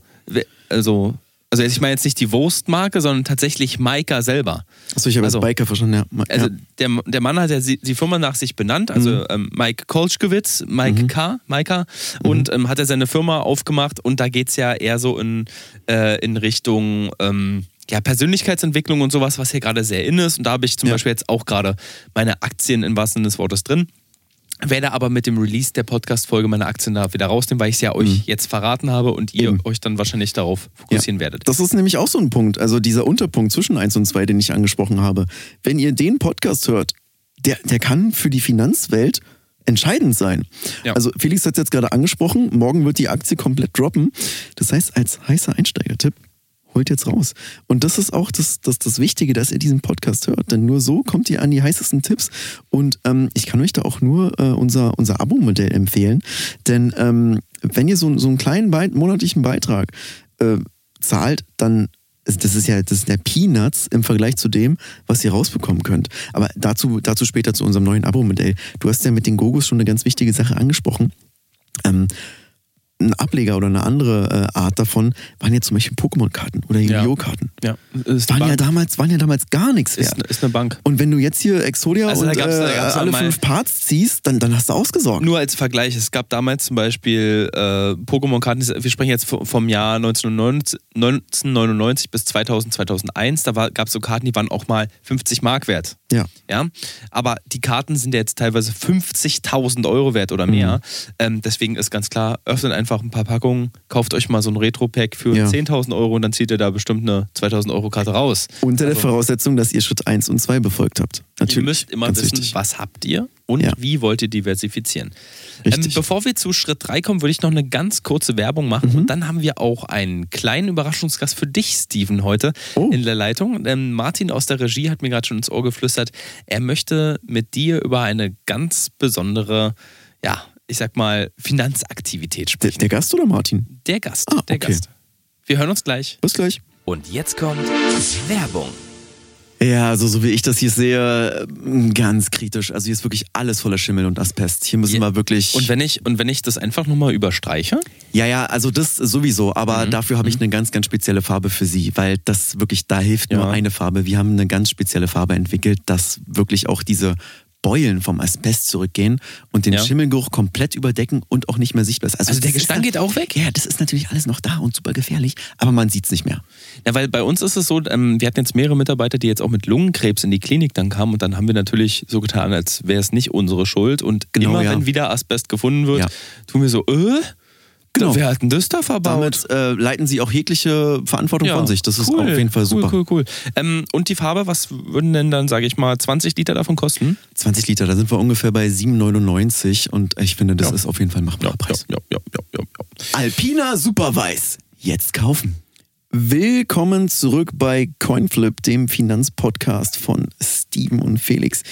Speaker 3: also, also ich meine jetzt nicht die Wurstmarke, sondern tatsächlich Maika selber.
Speaker 2: Achso, ich habe also, Biker verstanden, ja.
Speaker 3: ja. Also der, der Mann hat ja die Firma nach sich benannt, also mhm. ähm, Mike Kolschkowitz, Mike mhm. K, Maika, und mhm. ähm, hat er seine Firma aufgemacht und da geht es ja eher so in, äh, in Richtung ähm, ja, Persönlichkeitsentwicklung und sowas, was hier gerade sehr in ist. Und da habe ich zum ja. Beispiel jetzt auch gerade meine Aktien im wahrsten Sinne des Wortes drin. Werde aber mit dem Release der Podcast-Folge meine Aktien da wieder rausnehmen, weil ich es ja euch mhm. jetzt verraten habe und ihr Eben. euch dann wahrscheinlich darauf fokussieren ja. werdet.
Speaker 2: Das ist nämlich auch so ein Punkt, also dieser Unterpunkt zwischen 1 und 2, den ich angesprochen habe. Wenn ihr den Podcast hört, der, der kann für die Finanzwelt entscheidend sein. Ja. Also Felix hat es jetzt gerade angesprochen, morgen wird die Aktie komplett droppen. Das heißt, als heißer Einsteigertipp, holt jetzt raus. Und das ist auch das, das, das Wichtige, dass ihr diesen Podcast hört. Denn nur so kommt ihr an die heißesten Tipps. Und ähm, ich kann euch da auch nur äh, unser, unser Abo-Modell empfehlen. Denn ähm, wenn ihr so, so einen kleinen Be monatlichen Beitrag äh, zahlt, dann das ist ja das ist ja Peanuts im Vergleich zu dem, was ihr rausbekommen könnt. Aber dazu, dazu später zu unserem neuen Abo-Modell. Du hast ja mit den Gogos schon eine ganz wichtige Sache angesprochen. Ähm, ein Ableger oder eine andere äh, Art davon waren ja zum Beispiel Pokémon-Karten oder Yu-Gi-Oh!-Karten. Ja. ja. Waren, ja damals, waren ja damals gar nichts wert.
Speaker 3: Ist, ist eine Bank.
Speaker 2: Und wenn du jetzt hier Exodia also und äh, alle fünf Parts ziehst, dann, dann hast du ausgesorgt.
Speaker 3: Nur als Vergleich, es gab damals zum Beispiel äh, Pokémon-Karten, wir sprechen jetzt vom Jahr 1999, 1999 bis 2000, 2001, da gab es so Karten, die waren auch mal 50 Mark wert.
Speaker 2: Ja.
Speaker 3: ja. Aber die Karten sind jetzt teilweise 50.000 Euro wert oder mehr. Mhm. Ähm, deswegen ist ganz klar, öffnet einfach einfach ein paar Packungen, kauft euch mal so ein Retro-Pack für
Speaker 2: Ja.
Speaker 3: 10.000 Euro und dann zieht ihr da bestimmt eine 2.000 Euro Karte raus.
Speaker 2: Unter der
Speaker 3: Also-
Speaker 2: Voraussetzung, dass ihr Schritt 1 und 2 befolgt habt. Natürlich.
Speaker 3: Ihr müsst immer
Speaker 2: Ganz
Speaker 3: wissen,
Speaker 2: wichtig.
Speaker 3: was habt ihr und
Speaker 2: Ja.
Speaker 3: wie wollt ihr diversifizieren. Ähm, bevor wir zu Schritt 3 kommen, würde ich noch eine ganz kurze Werbung machen.
Speaker 2: Mhm.
Speaker 3: Und dann haben wir auch einen kleinen Überraschungsgast für dich, Steven, heute
Speaker 2: Oh.
Speaker 3: in der Leitung. Ähm, Martin aus der Regie hat mir gerade schon ins Ohr geflüstert, er möchte mit dir über eine ganz besondere, ja, ich sag mal, Finanzaktivität
Speaker 2: Der,
Speaker 3: sprechen.
Speaker 2: der Gast oder Martin?
Speaker 3: Der Gast,
Speaker 2: Ah,
Speaker 3: der
Speaker 2: okay.
Speaker 3: Gast. Wir hören uns gleich.
Speaker 2: Bis gleich.
Speaker 1: Und jetzt kommt Werbung.
Speaker 2: Ja, also so wie ich das hier sehe, ähm, ganz kritisch. Also hier ist wirklich alles voller Schimmel und Asbest. Hier müssen
Speaker 3: Ja.
Speaker 2: wir wirklich.
Speaker 3: Und wenn ich, und wenn ich das einfach nochmal überstreiche,
Speaker 2: ja, ja, also das sowieso. Aber
Speaker 3: Mhm.
Speaker 2: dafür habe ich eine ganz, ganz spezielle Farbe für Sie, weil das wirklich, da hilft nur
Speaker 3: Ja.
Speaker 2: eine Farbe. Wir haben eine ganz spezielle Farbe entwickelt, dass wirklich auch diese Beulen vom Asbest zurückgehen und den
Speaker 3: Ja.
Speaker 2: Schimmelgeruch komplett überdecken und auch nicht mehr sichtbar ist.
Speaker 3: Also der
Speaker 2: das ist
Speaker 3: Gestank geht auch weg?
Speaker 2: Ja, das ist natürlich alles noch da und super gefährlich, aber man sieht es nicht mehr.
Speaker 3: Ja, weil bei uns ist es so, ähm, wir hatten jetzt mehrere Mitarbeiter, die jetzt auch mit Lungenkrebs in die Klinik dann kamen und dann haben wir natürlich so getan, als wäre es nicht unsere Schuld und
Speaker 2: Genau,
Speaker 3: immer
Speaker 2: ja.
Speaker 3: wenn wieder Asbest gefunden wird, tun wir so, äh?
Speaker 2: Genau.
Speaker 3: Wer hat denn das da verbaut?
Speaker 2: Damit äh, leiten Sie auch jegliche Verantwortung von sich. Das ist
Speaker 3: cool,
Speaker 2: auf jeden Fall super.
Speaker 3: Cool, cool, cool. Ähm, und die Farbe, was würden denn dann, sage ich mal, 20 Liter davon kosten?
Speaker 2: 20 Liter, da sind wir ungefähr bei 7,99 und ich finde, das
Speaker 3: Ja.
Speaker 2: ist auf jeden Fall ein machbarer Preis.
Speaker 3: ja, ja, ja, ja, ja.
Speaker 2: Alpina Superweiß. Jetzt kaufen. Willkommen zurück bei Coinflip, dem Finanzpodcast von Steven und Felix.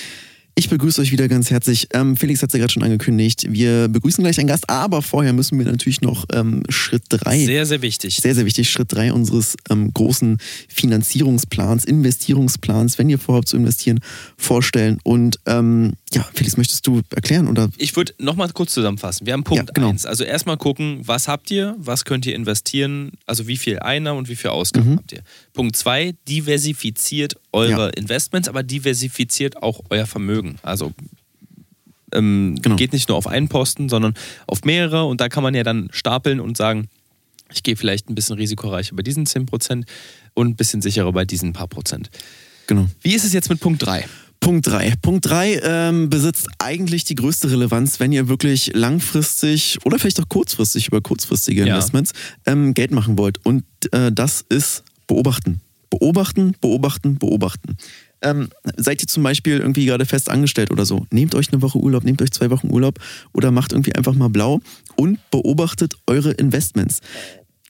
Speaker 2: Ich begrüße euch wieder ganz herzlich. Ähm, Felix hat es ja gerade schon angekündigt. Wir begrüßen gleich einen Gast, aber vorher müssen wir natürlich noch ähm, Schritt 3
Speaker 3: Sehr, sehr wichtig.
Speaker 2: sehr, sehr wichtig, Schritt drei unseres ähm, großen Finanzierungsplans, Investierungsplans, wenn ihr vorhabt zu investieren, vorstellen. Und ähm, ja, Felix, möchtest du erklären? Oder?
Speaker 3: Ich würde nochmal kurz zusammenfassen. Wir haben Punkt
Speaker 2: Ja, genau.
Speaker 3: 1. Also erstmal gucken, was habt ihr, was könnt ihr investieren, also wie viel Einnahmen und wie viel Ausgaben
Speaker 2: Mhm.
Speaker 3: habt ihr. Punkt 2, diversifiziert eure
Speaker 2: Ja.
Speaker 3: Investments, aber diversifiziert auch euer Vermögen. Also ähm,
Speaker 2: Genau.
Speaker 3: geht nicht nur auf einen Posten, sondern auf mehrere und da kann man ja dann stapeln und sagen, ich gehe vielleicht ein bisschen risikoreicher bei diesen 10% und ein bisschen sicherer bei diesen paar Prozent.
Speaker 2: Genau.
Speaker 3: Wie ist es jetzt mit Punkt 3?
Speaker 2: Punkt 3. Punkt 3 ähm, besitzt eigentlich die größte Relevanz, wenn ihr wirklich langfristig oder vielleicht auch kurzfristig über kurzfristige
Speaker 3: Ja.
Speaker 2: Investments ähm, Geld machen wollt. Und äh, das ist beobachten. Beobachten, beobachten, beobachten. Ähm, seid ihr zum Beispiel irgendwie gerade fest angestellt oder so, nehmt euch eine Woche Urlaub, nehmt euch zwei Wochen Urlaub oder macht irgendwie einfach mal blau und beobachtet eure Investments.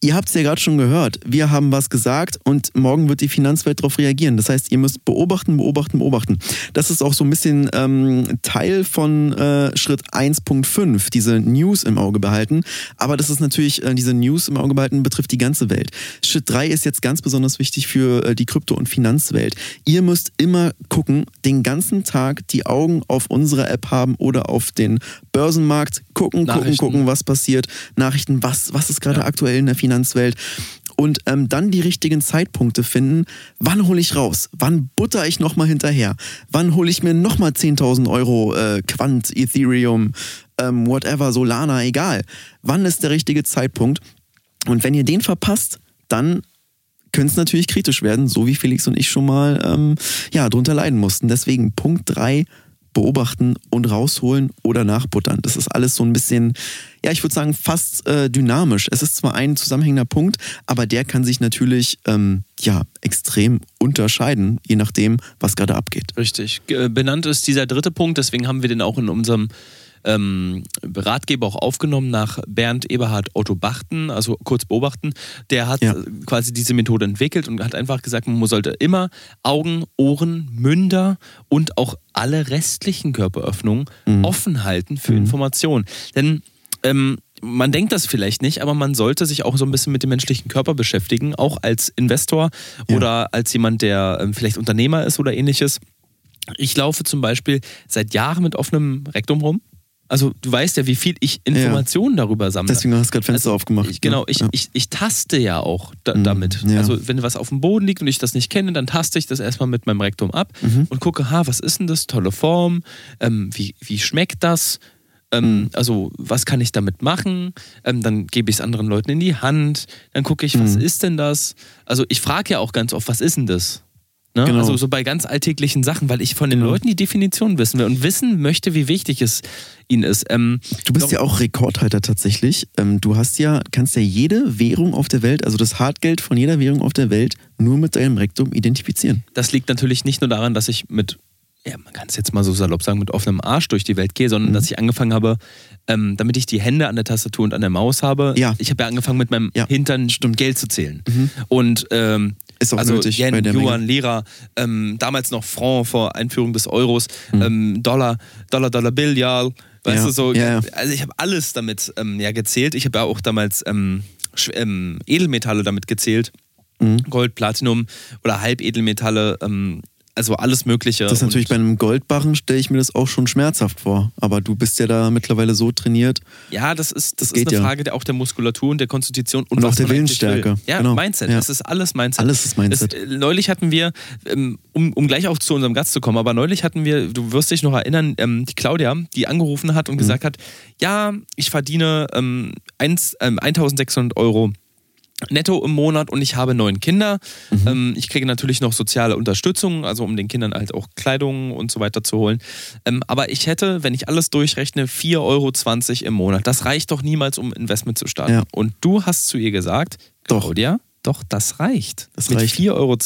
Speaker 2: Ihr habt es ja gerade schon gehört. Wir haben was gesagt und morgen wird die Finanzwelt darauf reagieren. Das heißt, ihr müsst beobachten, beobachten, beobachten. Das ist auch so ein bisschen ähm, Teil von äh, Schritt 1.5, diese News im Auge behalten. Aber das ist natürlich, äh, diese News im Auge behalten betrifft die ganze Welt. Schritt 3 ist jetzt ganz besonders wichtig für äh, die Krypto- und Finanzwelt. Ihr müsst immer gucken, den ganzen Tag die Augen auf unserer App haben oder auf den Börsenmarkt. Gucken, gucken, gucken, was passiert. Nachrichten, was, was ist gerade
Speaker 3: Ja.
Speaker 2: aktuell in der Finanzwelt. Und ähm, dann die richtigen Zeitpunkte finden. Wann hole ich raus? Wann butter ich nochmal hinterher? Wann hole ich mir nochmal 10.000 Euro äh, Quant, Ethereum, ähm, whatever, Solana, egal. Wann ist der richtige Zeitpunkt? Und wenn ihr den verpasst, dann könnte es natürlich kritisch werden, so wie Felix und ich schon mal ähm, ja, drunter leiden mussten. Deswegen Punkt 3, beobachten und rausholen oder nachbuttern. Das ist alles so ein bisschen, ja, ich würde sagen, fast äh, dynamisch. Es ist zwar ein zusammenhängender Punkt, aber der kann sich natürlich ähm, ja, extrem unterscheiden, je nachdem, was gerade abgeht.
Speaker 3: Richtig. Benannt ist dieser dritte Punkt, deswegen haben wir den auch in unserem ähm, Ratgeber auch aufgenommen nach Bernd Eberhard Otto Bachten, also kurz beobachten. Der hat
Speaker 2: Ja.
Speaker 3: quasi diese Methode entwickelt und hat einfach gesagt, man sollte immer Augen, Ohren, Münder und auch alle restlichen Körperöffnungen
Speaker 2: Mhm.
Speaker 3: offen halten für Informationen. Denn ähm, man denkt das vielleicht nicht, aber man sollte sich auch so ein bisschen mit dem menschlichen Körper beschäftigen, auch als Investor
Speaker 2: Ja.
Speaker 3: oder als jemand, der ähm, vielleicht Unternehmer ist oder ähnliches. Ich laufe zum Beispiel seit Jahren mit offenem Rektum rum. Also du weißt ja, wie viel ich Informationen darüber sammle.
Speaker 2: Deswegen hast du gerade Fenster
Speaker 3: Also,
Speaker 2: aufgemacht.
Speaker 3: Ich, genau,
Speaker 2: ne?
Speaker 3: ich,
Speaker 2: ja.
Speaker 3: ich, ich taste ja auch da,
Speaker 2: Mhm,
Speaker 3: damit.
Speaker 2: ja.
Speaker 3: Also wenn was auf dem Boden liegt und ich das nicht kenne, dann taste ich das erstmal mit meinem Rektum ab
Speaker 2: Mhm.
Speaker 3: und gucke, ha, was ist denn das? Tolle Form. Ähm, wie, wie schmeckt das? Ähm,
Speaker 2: Mhm.
Speaker 3: Also was kann ich damit machen? Ähm, dann gebe ich es anderen Leuten in die Hand. Dann gucke ich, was
Speaker 2: Mhm.
Speaker 3: ist denn das? Also ich frage ja auch ganz oft, was ist denn das? Ne?
Speaker 2: Genau.
Speaker 3: Also so bei ganz alltäglichen Sachen, weil ich von den
Speaker 2: Genau.
Speaker 3: Leuten die Definition wissen will und wissen möchte, wie wichtig es ihnen ist. Ähm,
Speaker 2: Du bist
Speaker 3: noch-
Speaker 2: ja auch Rekordhalter tatsächlich. Ähm, du hast ja, kannst ja jede Währung auf der Welt, also das Hartgeld von jeder Währung auf der Welt, nur mit deinem Rektum identifizieren.
Speaker 3: Das liegt natürlich nicht nur daran, dass ich mit, ja, man kann es jetzt mal so salopp sagen, mit offenem Arsch durch die Welt gehe,
Speaker 2: Mhm.
Speaker 3: sondern dass ich angefangen habe, ähm, damit ich die Hände an der Tastatur und an der Maus habe.
Speaker 2: Ja.
Speaker 3: Ich habe ja angefangen, mit meinem
Speaker 2: Ja,
Speaker 3: Hintern Geld zu zählen. Und ähm,
Speaker 2: Ist auch
Speaker 3: also
Speaker 2: nötig
Speaker 3: Yen, Yuan, Lira, ähm, damals noch Franc vor Einführung des Euros, ähm, Dollar, Dollar, Dollar, Bill, ja, weißt
Speaker 2: Ja.
Speaker 3: du so.
Speaker 2: Ja, ja.
Speaker 3: Also ich habe alles damit ähm, ja gezählt. Ich habe ja auch damals ähm, ähm, Edelmetalle damit gezählt.
Speaker 2: Mhm.
Speaker 3: Gold, Platinum oder Halbedelmetalle, ähm, also alles Mögliche.
Speaker 2: Das ist natürlich bei einem Goldbarren, stelle ich mir das auch schon schmerzhaft vor. Aber du bist ja da mittlerweile so trainiert.
Speaker 3: Ja, das ist, das
Speaker 2: Das
Speaker 3: ist eine
Speaker 2: ja.
Speaker 3: Frage der, auch der Muskulatur und der Konstitution und,
Speaker 2: Und auch der Willensstärke.
Speaker 3: Will. Ja,
Speaker 2: Genau.
Speaker 3: Mindset.
Speaker 2: Ja.
Speaker 3: Das ist alles Mindset.
Speaker 2: Alles ist Mindset.
Speaker 3: Das, äh, neulich hatten wir, ähm, um, um gleich auch zu unserem Gast zu kommen, aber neulich hatten wir, du wirst dich noch erinnern, ähm, die Claudia, die angerufen hat und
Speaker 2: Mhm.
Speaker 3: gesagt hat, ja, ich verdiene ähm, eins, ähm, 1600 Euro netto im Monat und ich habe neun Kinder.
Speaker 2: Mhm.
Speaker 3: Ähm, ich kriege natürlich noch soziale Unterstützung, also um den Kindern halt auch Kleidung und so weiter zu holen. Ähm, aber ich hätte, wenn ich alles durchrechne, 4,20 Euro im Monat. Das reicht doch niemals, um Investment zu starten.
Speaker 2: Ja.
Speaker 3: Und du hast zu ihr gesagt,
Speaker 2: Doch.
Speaker 3: Claudia, doch, das reicht.
Speaker 2: Das
Speaker 3: Mit
Speaker 2: reicht.
Speaker 3: 4,20 Euro,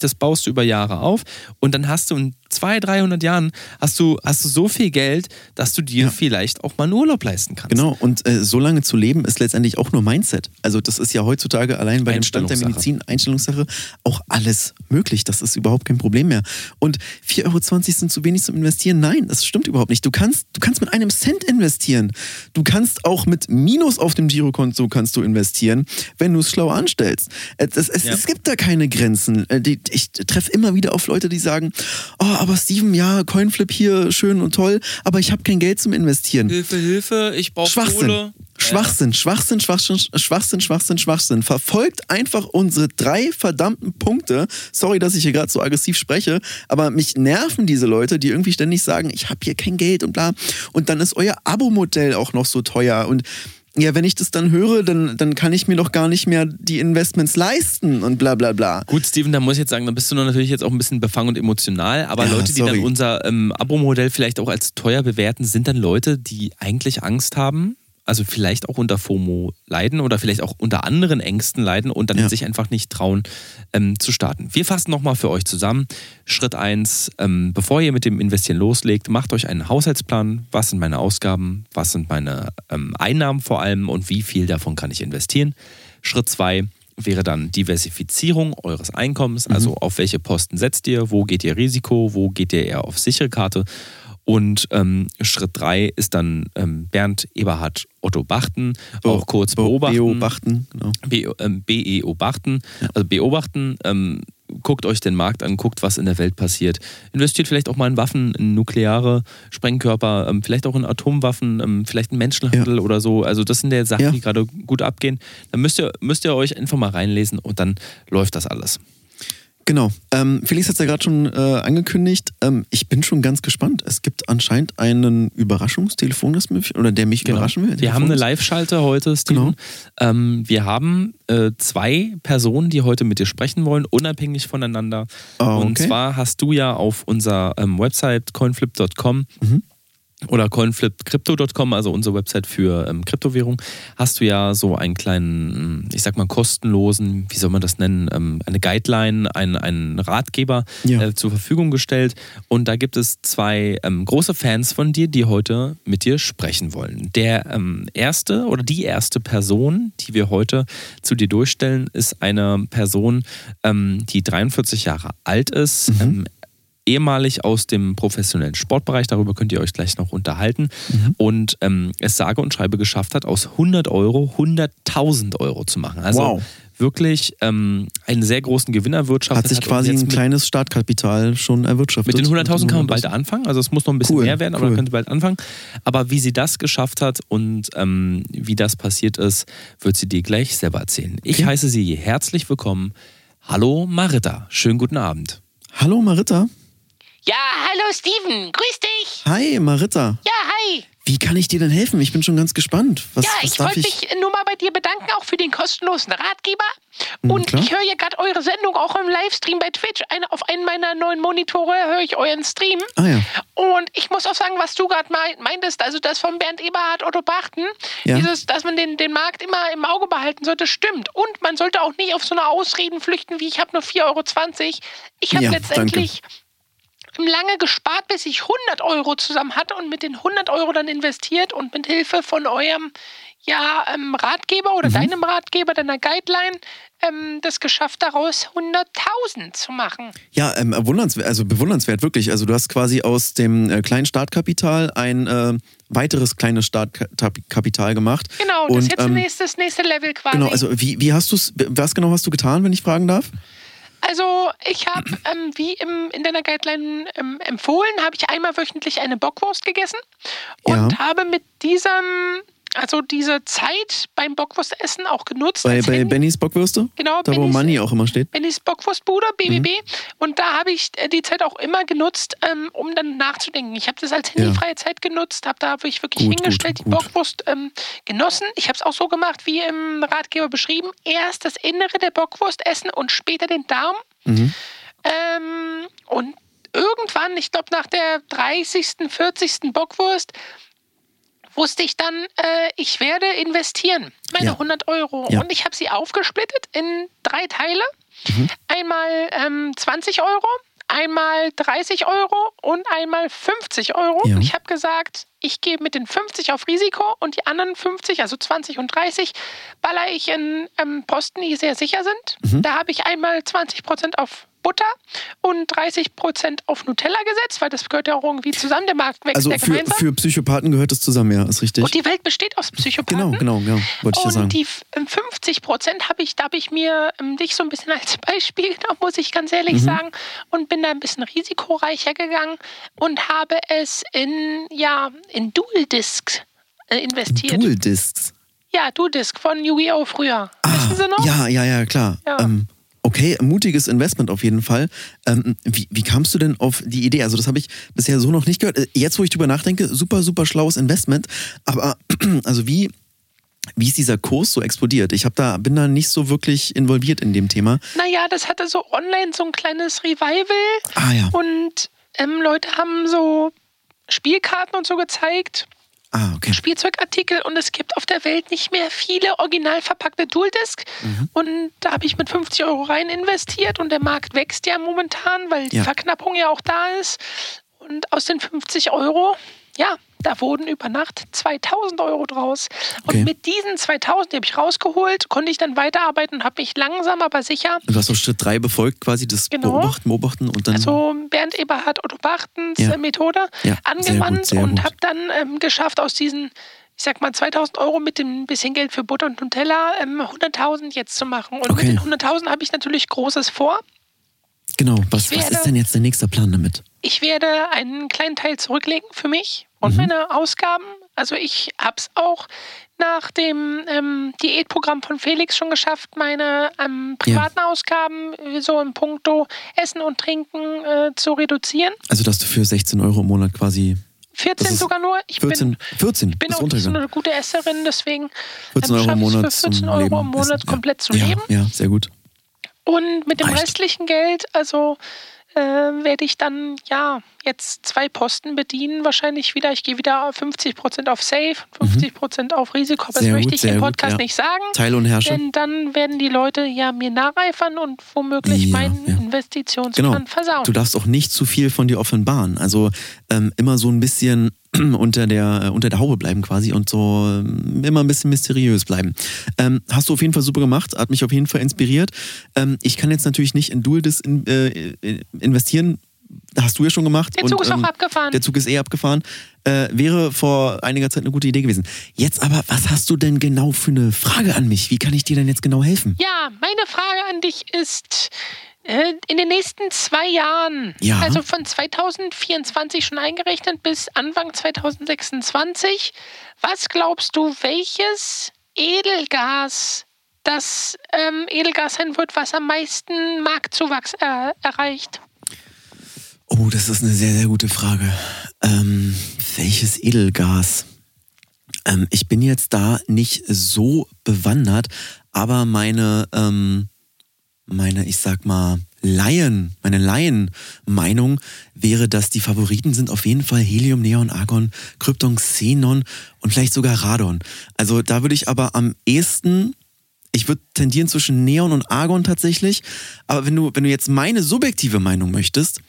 Speaker 3: das baust du über Jahre auf und dann hast du in 200, 300 Jahren hast du, hast du so viel Geld, dass du dir
Speaker 2: Ja.
Speaker 3: vielleicht auch mal einen Urlaub leisten kannst.
Speaker 2: Genau, und äh, so lange zu leben ist letztendlich auch nur Mindset. Also das ist ja heutzutage allein bei dem Stand der. Medizin, Einstellungssache, auch alles möglich. Das ist überhaupt kein Problem mehr. Und 4,20 Euro sind zu wenig zum Investieren. Nein, das stimmt überhaupt nicht. Du kannst, du kannst mit einem Cent investieren. Du kannst auch mit Minus auf dem Girokonto kannst du investieren, wenn du es schlau anstellst. Äh, das, es,
Speaker 3: Ja.
Speaker 2: es gibt da keine Grenzen. Äh, ich treffe immer wieder auf Leute, die sagen, oh, aber Steven, ja, Coinflip hier, schön und toll, aber ich habe kein Geld zum Investieren.
Speaker 3: Hilfe, Hilfe, ich brauche
Speaker 2: Schwachsinn.
Speaker 3: Kohle.
Speaker 2: Schwachsinn, Schwachsinn, Schwachsinn, Schwachsinn, Schwachsinn, Schwachsinn. Verfolgt einfach unsere drei verdammten Punkte. Sorry, dass ich hier gerade so aggressiv spreche, aber mich nerven diese Leute, die irgendwie ständig sagen, ich habe hier kein Geld und bla. Und dann ist euer Abo-Modell auch noch so teuer. Und ja, wenn ich das dann höre, dann, dann kann ich mir doch gar nicht mehr die Investments leisten und bla bla bla.
Speaker 3: Gut, Steven, da muss ich jetzt sagen, da bist du natürlich jetzt auch ein bisschen befangen und emotional, aber
Speaker 2: Ja,
Speaker 3: Leute, die
Speaker 2: sorry.
Speaker 3: dann unser ähm, Abo-Modell vielleicht auch als teuer bewerten, sind dann Leute, die eigentlich Angst haben, also vielleicht auch unter FOMO leiden oder vielleicht auch unter anderen Ängsten leiden und dann
Speaker 2: Ja.
Speaker 3: sich einfach nicht trauen ähm, zu starten. Wir fassen nochmal für euch zusammen. Schritt 1, ähm, bevor ihr mit dem Investieren loslegt, macht euch einen Haushaltsplan. Was sind meine Ausgaben? Was sind meine ähm, Einnahmen vor allem? Und wie viel davon kann ich investieren? Schritt 2 wäre dann Diversifizierung eures Einkommens. Also auf welche Posten setzt ihr? Wo geht ihr Risiko? Wo geht ihr eher auf sichere Karte? Und ähm, Schritt 3 ist dann ähm, Bernd Eberhard Otto Bachten, auch kurz beobachten.
Speaker 2: Beobachten, genau.
Speaker 3: B, ähm, beobachten, also beobachten, ähm, guckt euch den Markt an, guckt, was in der Welt passiert. Investiert vielleicht auch mal in Waffen, in nukleare Sprengkörper, ähm, vielleicht auch in Atomwaffen, ähm, vielleicht in Menschenhandel oder so. Also das sind ja Sachen,
Speaker 2: Ja.
Speaker 3: die gerade gut abgehen. Dann müsst ihr, müsst ihr euch einfach mal reinlesen und dann läuft das alles.
Speaker 2: Genau. Ähm, Felix hat es ja gerade schon äh, angekündigt. Ähm, ich bin schon ganz gespannt. Es gibt anscheinend einen Überraschungstelefon, das mich, oder der mich überraschen will.
Speaker 3: Genau. Wir haben eine
Speaker 2: Telefon-
Speaker 3: Live-Schalte heute, Steven.
Speaker 2: Genau.
Speaker 3: Ähm, wir haben äh, zwei Personen, die heute mit dir sprechen wollen, unabhängig voneinander. Und
Speaker 2: okay.
Speaker 3: zwar hast du ja auf unserer ähm, Website coinflip.com
Speaker 2: Mhm.
Speaker 3: Oder coinflipcrypto.com, also unsere Website für ähm, Kryptowährung, hast du ja so einen kleinen, ich sag mal, kostenlosen, wie soll man das nennen, ähm, eine Guideline, einen, einen Ratgeber
Speaker 2: Ja.
Speaker 3: äh, zur Verfügung gestellt. Und da gibt es zwei ähm, große Fans von dir, die heute mit dir sprechen wollen. Der ähm, erste oder die erste Person, die wir heute zu dir durchstellen, ist eine Person, ähm, die 43 Jahre alt ist. Ähm, ehemalig aus dem professionellen Sportbereich, darüber könnt ihr euch gleich noch unterhalten, und ähm, es sage und schreibe geschafft hat, aus 100 Euro 100.000 Euro zu machen. Also
Speaker 2: Wow.
Speaker 3: wirklich ähm, einen sehr großen Gewinn erwirtschaftet.
Speaker 2: hat sich
Speaker 3: und
Speaker 2: quasi ein kleines Startkapital schon erwirtschaftet.
Speaker 3: mit den 100.000 kann man bald anfangen, also es muss noch ein bisschen
Speaker 2: Cool,
Speaker 3: mehr werden, aber
Speaker 2: cool.
Speaker 3: man könnte bald anfangen. Aber wie sie das geschafft hat und ähm, wie das passiert ist, wird sie dir gleich selber erzählen. Ich
Speaker 2: Okay.
Speaker 3: heiße sie herzlich willkommen. Hallo Marita, schönen guten Abend.
Speaker 2: Hallo Marita.
Speaker 4: Ja, hallo Steven, grüß dich.
Speaker 2: Hi Marita.
Speaker 4: Ja, hi.
Speaker 2: Wie kann ich dir denn helfen? Ich bin schon ganz gespannt. Was,
Speaker 4: ja,
Speaker 2: was
Speaker 4: ich wollte
Speaker 2: ich?
Speaker 4: mich nur mal bei dir bedanken, auch für den kostenlosen Ratgeber.
Speaker 2: Mhm,
Speaker 4: Und
Speaker 2: klar.
Speaker 4: ich höre ja gerade eure Sendung auch im Livestream bei Twitch. Eine, auf einen meiner neuen Monitore höre ich euren Stream.
Speaker 2: Ah ja.
Speaker 4: Und ich muss auch sagen, was du gerade mein, meintest, also das von Bernd Eberhard, Otto Bachten,
Speaker 2: Ja.
Speaker 4: dieses, dass man den, den Markt immer im Auge behalten sollte, stimmt. Und man sollte auch nicht auf so eine Ausreden flüchten, wie ich habe nur 4,20 Euro. Ich habe
Speaker 2: Ja,
Speaker 4: letztendlich lange gespart, bis ich 100 Euro zusammen hatte und mit den 100 Euro dann investiert und mit Hilfe von eurem ja, ähm, Ratgeber
Speaker 2: Mhm.
Speaker 4: oder deinem Ratgeber, deiner Guideline, ähm, das geschafft, daraus 100.000 zu machen.
Speaker 2: Ja, ähm, bewundernswert, also bewundernswert, wirklich. Also du hast quasi aus dem äh, kleinen Startkapital ein äh, weiteres kleines Startkapital gemacht.
Speaker 4: Genau, das
Speaker 2: Und,
Speaker 4: ist jetzt
Speaker 2: ähm,
Speaker 4: nächstes, das nächste Level quasi.
Speaker 2: Genau, also wie, wie hast du es, was genau hast du getan, wenn ich fragen darf?
Speaker 4: Also ich habe, ähm, wie im, in deiner Guideline ähm, empfohlen, habe ich einmal wöchentlich eine Bockwurst gegessen und
Speaker 2: Ja.
Speaker 4: habe mit diesem, also diese Zeit beim Bockwurstessen auch genutzt.
Speaker 2: Bei, bei Bennys Bockwürste?
Speaker 4: Genau,
Speaker 2: Da, wo
Speaker 4: Bennys-
Speaker 2: Money auch immer steht.
Speaker 4: Bennys Bockwurstbude, BBB.
Speaker 2: Mhm.
Speaker 4: Und da habe ich äh, die Zeit auch immer genutzt, ähm, um dann nachzudenken. Ich habe das als handyfreie Zeit genutzt, habe da ich wirklich
Speaker 2: Gut,
Speaker 4: hingestellt,
Speaker 2: gut,
Speaker 4: die
Speaker 2: gut.
Speaker 4: Bockwurst ähm, genossen. Ich habe es auch so gemacht, wie im Ratgeber beschrieben. Erst das Innere der Bockwurst essen und später den Darm.
Speaker 2: Mhm.
Speaker 4: Ähm, und irgendwann, ich glaube nach der 30., 40. Bockwurst, wusste ich dann, äh, ich werde investieren, meine
Speaker 2: Ja.
Speaker 4: 100 Euro.
Speaker 2: Ja.
Speaker 4: Und ich habe sie aufgesplittet in drei Teile.
Speaker 2: Mhm.
Speaker 4: Einmal ähm, 20 Euro, einmal 30 Euro und einmal 50 Euro.
Speaker 2: Ja.
Speaker 4: Und ich habe gesagt, ich gehe mit den 50 auf Risiko und die anderen 50, also 20 und 30, baller ich in ähm, Posten, die sehr sicher sind.
Speaker 2: Mhm.
Speaker 4: Da habe ich einmal 20 Prozent auf Butter und 30 Prozent auf Nutella gesetzt, weil das gehört ja auch irgendwie zusammen. Der Markt wächst
Speaker 2: Also
Speaker 4: ja
Speaker 2: für,
Speaker 4: gemeinsam.
Speaker 2: für Psychopathen gehört es zusammen, ja, ist richtig.
Speaker 4: und die Welt besteht aus Psychopathen.
Speaker 2: Genau, genau, genau, wollte ich ja
Speaker 4: Und
Speaker 2: sagen.
Speaker 4: die f- ähm, 50 Prozent habe ich, da habe ich mir ähm, dich so ein bisschen als Beispiel genommen, muss ich ganz ehrlich
Speaker 2: Mhm.
Speaker 4: sagen, und bin da ein bisschen risikoreicher gegangen und habe es in, ja, in Dual Discs äh, investiert.
Speaker 2: Dual Discs.
Speaker 4: Ja, Dual Disc von Yu-Gi-Oh! früher. Wissen Sie noch?
Speaker 2: Ah, Ja, ja, ja, klar.
Speaker 4: Ja.
Speaker 2: Ähm, okay, mutiges Investment auf jeden Fall. Ähm, wie, wie kamst du denn auf die Idee? Also, das habe ich bisher so noch nicht gehört. Äh, Jetzt, wo ich drüber nachdenke, super, super schlaues Investment. Aber, also, wie. Wie ist dieser Kurs so explodiert? Ich da, bin da nicht so wirklich involviert in dem Thema.
Speaker 4: Naja, das hatte so online so ein kleines Revival.
Speaker 2: Ah ja.
Speaker 4: Und ähm, Leute haben so Spielkarten und so gezeigt.
Speaker 2: Ah, okay.
Speaker 4: Spielzeugartikel und es gibt auf der Welt nicht mehr viele original verpackte Dual-Disc.
Speaker 2: Mhm.
Speaker 4: Und da habe ich mit 50 Euro rein investiert und der Markt wächst ja momentan, weil die
Speaker 2: Ja.
Speaker 4: Verknappung ja auch da ist. Und aus den 50 Euro, ja, da wurden über Nacht 2000 Euro draus.
Speaker 2: Okay.
Speaker 4: Und mit diesen 2000, die habe ich rausgeholt, konnte ich dann weiterarbeiten und habe mich langsam, aber sicher
Speaker 2: Du hast auch Schritt 3 befolgt, quasi das
Speaker 4: Genau.
Speaker 2: Beobachten, Beobachten und dann.
Speaker 4: also Bernd Eberhard Otto Bachtens
Speaker 2: Ja.
Speaker 4: äh, Methode
Speaker 2: Ja, sehr
Speaker 4: angewandt
Speaker 2: gut, sehr
Speaker 4: und habe dann ähm, geschafft, aus diesen, ich sag mal, 2000 Euro mit dem bisschen Geld für Butter und Nutella ähm, 100.000 jetzt zu machen. Und
Speaker 2: Okay.
Speaker 4: mit den 100.000 habe ich natürlich Großes vor.
Speaker 2: genau, was, was ist denn jetzt der nächste Plan damit?
Speaker 4: Ich werde einen kleinen Teil zurücklegen für mich und
Speaker 2: Mhm.
Speaker 4: meine Ausgaben. Also ich habe es auch nach dem ähm, Diätprogramm von Felix schon geschafft, meine ähm, privaten Ausgaben äh, so im Punkto Essen und Trinken äh, zu reduzieren.
Speaker 2: Also, dass du für 16 Euro im Monat quasi
Speaker 4: 14
Speaker 2: Das ist
Speaker 4: sogar nur. Ich
Speaker 2: 14,
Speaker 4: bin,
Speaker 2: 14
Speaker 4: bin
Speaker 2: bist
Speaker 4: auch nicht so eine gute Esserin, deswegen
Speaker 2: 14 Euro im
Speaker 4: schaffe ich
Speaker 2: Monat
Speaker 4: es für 14
Speaker 2: zum
Speaker 4: Euro
Speaker 2: Leben
Speaker 4: im Monat
Speaker 2: essen.
Speaker 4: komplett zu
Speaker 2: ja.
Speaker 4: leben.
Speaker 2: Ja, ja, sehr gut.
Speaker 4: Und mit dem
Speaker 2: Reicht.
Speaker 4: restlichen Geld, also äh, werde ich dann ja jetzt zwei Posten bedienen, wahrscheinlich wieder. Ich gehe wieder 50% auf Safe, 50% auf Risiko, aber
Speaker 2: Mhm. Sehr
Speaker 4: das möchte
Speaker 2: gut,
Speaker 4: ich im
Speaker 2: gut,
Speaker 4: Podcast
Speaker 2: ja.
Speaker 4: nicht sagen.
Speaker 2: Teile und Herrsche.
Speaker 4: Denn dann werden die Leute ja mir nacheifern und womöglich
Speaker 2: Ja,
Speaker 4: meinen
Speaker 2: ja.
Speaker 4: Investitionsplan
Speaker 2: Genau.
Speaker 4: versauen.
Speaker 2: Du darfst auch nicht zu viel von dir offenbaren. Also ähm, immer so ein bisschen unter der, äh, unter der Haube bleiben quasi und so ähm, immer ein bisschen mysteriös bleiben. Ähm, hast du auf jeden Fall super gemacht, hat mich auf jeden Fall inspiriert. Ähm, ich kann jetzt natürlich nicht in Dualdis in, äh, investieren. Hast du ja schon gemacht.
Speaker 4: Der
Speaker 2: und,
Speaker 4: Zug ist auch
Speaker 2: ähm,
Speaker 4: abgefahren.
Speaker 2: Der Zug ist eh abgefahren. Äh, wäre vor einiger Zeit eine gute Idee gewesen. Jetzt aber, was hast du denn genau für eine Frage an mich? Wie kann ich dir denn jetzt genau helfen?
Speaker 4: Ja, meine Frage an dich ist, in den nächsten zwei Jahren,
Speaker 2: Ja.
Speaker 4: also von 2024 schon eingerechnet bis Anfang 2026, was glaubst du, welches Edelgas das ähm, Edelgas sein wird, was am meisten Marktzuwachs äh, erreicht?
Speaker 2: Oh, das ist eine sehr, sehr gute Frage. Ähm, welches Edelgas? Ähm, ich bin jetzt da nicht so bewandert, aber meine, ähm, meine, ich sag mal, Laien, meine Laien-Meinung wäre, dass die Favoriten sind auf jeden Fall Helium, Neon, Argon, Krypton, Xenon und vielleicht sogar Radon. Also da würde ich aber am ehesten ich würde tendieren zwischen Neon und Argon tatsächlich. Aber wenn du, wenn du jetzt meine subjektive Meinung möchtest,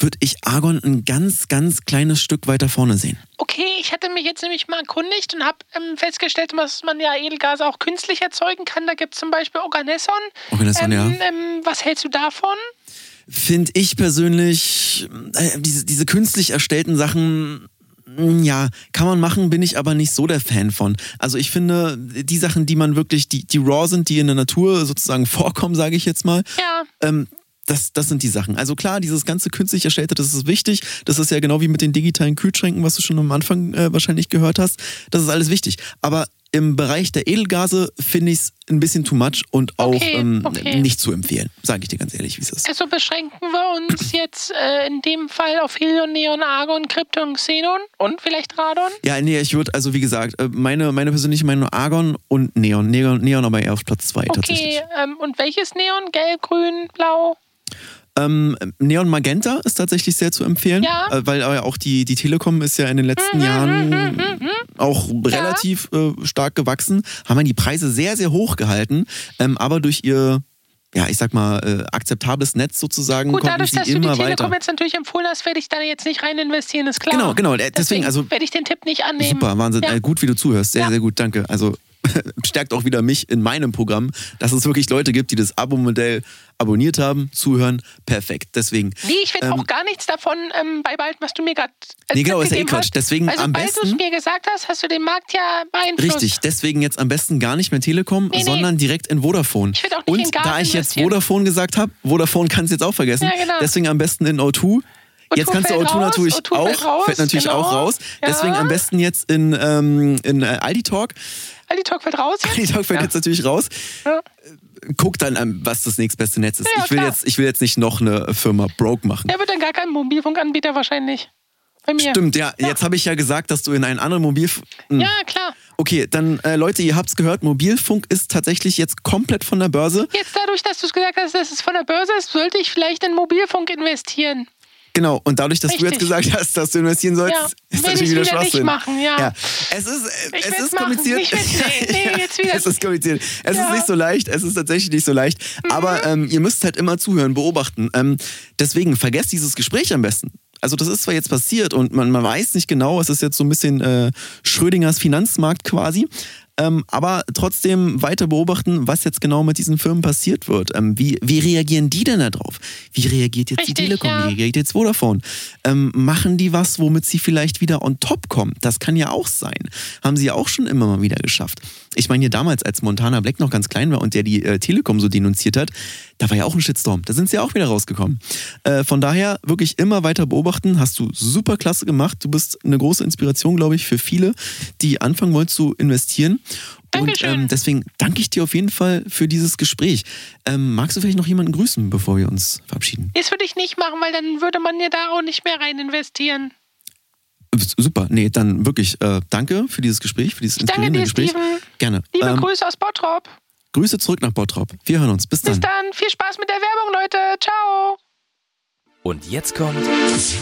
Speaker 2: würde ich Argon ein ganz, ganz kleines Stück weiter vorne sehen.
Speaker 4: Okay, ich hatte mich jetzt nämlich mal erkundigt und habe ähm, festgestellt, dass man ja Edelgase auch künstlich erzeugen kann. Da gibt es zum Beispiel Organesson.
Speaker 2: Organesson,
Speaker 4: ähm,
Speaker 2: ja.
Speaker 4: Ähm, was hältst du davon?
Speaker 2: Finde ich persönlich, äh, diese, diese künstlich erstellten Sachen, mm, ja, kann man machen, bin ich aber nicht so der Fan von. Also ich finde, die Sachen, die man wirklich, die, die raw sind, die in der Natur sozusagen vorkommen, sage ich jetzt mal,
Speaker 4: Ja.
Speaker 2: ähm, das, das sind die Sachen. Also klar, dieses ganze künstlich erstellte, das ist wichtig. Das ist ja genau wie mit den digitalen Kühlschränken, was du schon am Anfang äh, wahrscheinlich gehört hast. Das ist alles wichtig. Aber im Bereich der Edelgase finde ich es ein bisschen too much und auch
Speaker 4: Okay,
Speaker 2: ähm,
Speaker 4: okay.
Speaker 2: nicht zu empfehlen. Sage ich dir ganz ehrlich, wie es ist.
Speaker 4: Also beschränken wir uns jetzt äh, in dem Fall auf Helium, Neon, Argon, Krypton, Xenon und vielleicht Radon?
Speaker 2: Ja, nee, ich würde, also wie gesagt, äh, meine, meine persönliche Meinung Argon und Neon. Neon, Neon aber eher auf Platz zwei tatsächlich.
Speaker 4: Okay, ähm, und welches Neon? Gelb, grün, blau?
Speaker 2: Ähm, Neon Magenta ist tatsächlich sehr zu empfehlen,
Speaker 4: Ja.
Speaker 2: äh, weil äh, auch die, die Telekom ist ja in den letzten Jahren auch relativ äh, stark gewachsen, haben ja die Preise sehr, sehr hoch gehalten, ähm, aber durch ihr, ja, ich sag mal, äh, akzeptables Netz sozusagen
Speaker 4: Gut, dadurch,
Speaker 2: sie
Speaker 4: dass du die Telekom
Speaker 2: weiter.
Speaker 4: jetzt natürlich empfohlen hast, werde ich da jetzt nicht rein investieren, ist klar.
Speaker 2: Genau, genau, äh, deswegen, also-
Speaker 4: werde ich den Tipp nicht annehmen.
Speaker 2: Super, Wahnsinn.
Speaker 4: Ja.
Speaker 2: Äh, gut, wie du zuhörst. Sehr,
Speaker 4: Ja.
Speaker 2: sehr gut, danke. Also stärkt auch wieder mich in meinem Programm, dass es wirklich Leute gibt, die das Abo-Modell abonniert haben, zuhören. Perfekt. Deswegen.
Speaker 4: Nee, ich werde
Speaker 2: Ähm,
Speaker 4: auch gar nichts davon ähm, beibehalten, was du mir gerade
Speaker 2: Nee, genau, ist ja eh Quatsch. Deswegen
Speaker 4: also,
Speaker 2: am
Speaker 4: weil du es
Speaker 2: besten-
Speaker 4: mir gesagt hast, hast du den Markt ja beeinflusst.
Speaker 2: Richtig, deswegen jetzt am besten gar nicht mehr Telekom,
Speaker 4: Nee, nee.
Speaker 2: sondern direkt in Vodafone.
Speaker 4: Ich würd auch nicht
Speaker 2: Und da ich jetzt. Vodafone gesagt habe, Vodafone kann es jetzt auch vergessen.
Speaker 4: Ja, genau.
Speaker 2: Deswegen am besten in O2. Jetzt kannst du
Speaker 4: fällt
Speaker 2: O2
Speaker 4: raus,
Speaker 2: natürlich
Speaker 4: O2
Speaker 2: auch,
Speaker 4: fällt raus,
Speaker 2: fällt natürlich
Speaker 4: genau.
Speaker 2: auch raus.
Speaker 4: Ja.
Speaker 2: Deswegen am besten jetzt in, ähm, in äh, Aldi Talk.
Speaker 4: Aldi Talk fällt raus.
Speaker 2: Aldi Talk fällt
Speaker 4: Ja.
Speaker 2: jetzt natürlich raus.
Speaker 4: Ja.
Speaker 2: Guck dann, was das nächstbeste Netz ist.
Speaker 4: Ja,
Speaker 2: ich, will
Speaker 4: klar.
Speaker 2: jetzt, ich will jetzt nicht noch eine Firma broke machen.
Speaker 4: Der wird dann gar kein Mobilfunkanbieter wahrscheinlich. Bei mir.
Speaker 2: Stimmt, ja. Jetzt habe ich ja gesagt, dass du in einen anderen Mobil... Hm.
Speaker 4: Ja, klar.
Speaker 2: Okay, dann äh, Leute, ihr habt's gehört, Mobilfunk ist tatsächlich jetzt komplett von der Börse.
Speaker 4: Jetzt dadurch, dass du es gesagt hast, dass es von der Börse ist, sollte ich vielleicht in Mobilfunk investieren.
Speaker 2: Genau, und dadurch, dass du
Speaker 4: Richtig.
Speaker 2: jetzt gesagt hast, dass du investieren sollst,
Speaker 4: Ja,
Speaker 2: ist
Speaker 4: will
Speaker 2: natürlich
Speaker 4: ich
Speaker 2: wieder Schwachsinn.
Speaker 4: machen, ja.
Speaker 2: Es ist,
Speaker 4: Ich
Speaker 2: es ist kompliziert.
Speaker 4: Nee, nee,
Speaker 2: es ist kompliziert. Es
Speaker 4: Ja. Mhm.
Speaker 2: ist nicht so leicht. Es ist tatsächlich nicht so leicht. Aber ähm, ihr müsst halt immer zuhören, beobachten. Ähm, deswegen vergesst dieses Gespräch am besten. Also das ist zwar jetzt passiert und man, man weiß nicht genau, es ist jetzt so ein bisschen äh, Schrödingers Finanzmarkt quasi. Ähm, aber trotzdem weiter beobachten, was jetzt genau mit diesen Firmen passiert wird. Ähm, wie, wie reagieren die denn da drauf? Wie reagiert jetzt die
Speaker 4: Richtig,
Speaker 2: Telekom?
Speaker 4: ja.
Speaker 2: Wie reagiert jetzt Vodafone? Ähm, machen die was, womit sie vielleicht wieder on top kommen? Das kann ja auch sein. Haben sie ja auch schon immer mal wieder geschafft. Ich meine, hier damals, als Montana Black noch ganz klein war und der die äh, Telekom so denunziert hat, da war ja auch ein Shitstorm. Da sind sie ja auch wieder rausgekommen. Äh, von daher wirklich immer weiter beobachten. Hast du super klasse gemacht. Du bist eine große Inspiration, glaube ich, für viele, die anfangen wollen zu investieren. Und
Speaker 4: Dankeschön.
Speaker 2: ähm, deswegen danke ich dir auf jeden Fall für dieses Gespräch. Ähm, magst du vielleicht noch jemanden grüßen, bevor wir uns verabschieden?
Speaker 4: Das würde ich nicht machen, weil dann würde man ja da auch nicht mehr rein investieren.
Speaker 2: Super, nee, dann wirklich äh, danke für dieses Gespräch, für dieses
Speaker 4: danke
Speaker 2: inspirierende
Speaker 4: dir,
Speaker 2: Gespräch.
Speaker 4: Steven.
Speaker 2: Gerne.
Speaker 4: Liebe
Speaker 2: Ähm,
Speaker 4: Grüße aus Bottrop.
Speaker 2: Grüße zurück nach Bottrop. Wir hören uns. Bis dann.
Speaker 4: Bis dann. Viel Spaß mit der Werbung, Leute. Ciao.
Speaker 1: Und jetzt kommt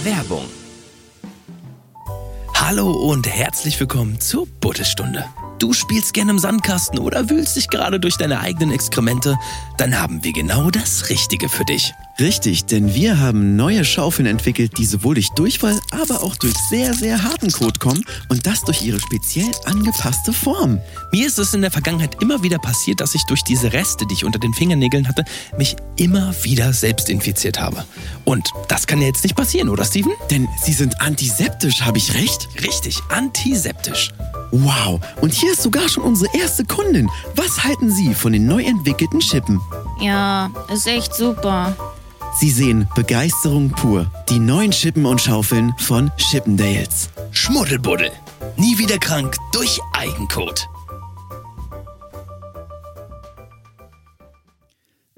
Speaker 1: Werbung. Hallo und herzlich willkommen zur Buttestunde. Du spielst gerne im Sandkasten oder wühlst dich gerade durch deine eigenen Exkremente? Dann haben wir genau das Richtige für dich.
Speaker 2: Richtig, denn wir haben neue Schaufeln entwickelt, die sowohl durch Durchfall, aber auch durch sehr, sehr harten Kot kommen und das durch ihre speziell angepasste Form.
Speaker 1: Mir ist es in der Vergangenheit immer wieder passiert, dass ich durch diese Reste, die ich unter den Fingernägeln hatte, mich immer wieder selbst infiziert habe. Und das kann ja jetzt nicht passieren, oder Steven?
Speaker 2: Denn sie sind antiseptisch, habe ich recht?
Speaker 1: Richtig, antiseptisch.
Speaker 2: Wow, und hier ist sogar schon unsere erste Kundin. Was halten Sie von den neu entwickelten Schippen?
Speaker 5: Ja, ist echt super.
Speaker 2: Sie sehen Begeisterung pur. Die neuen Schippen und Schaufeln von Chippendales.
Speaker 1: Schmuddelbuddel. Nie wieder krank durch Eigenkot.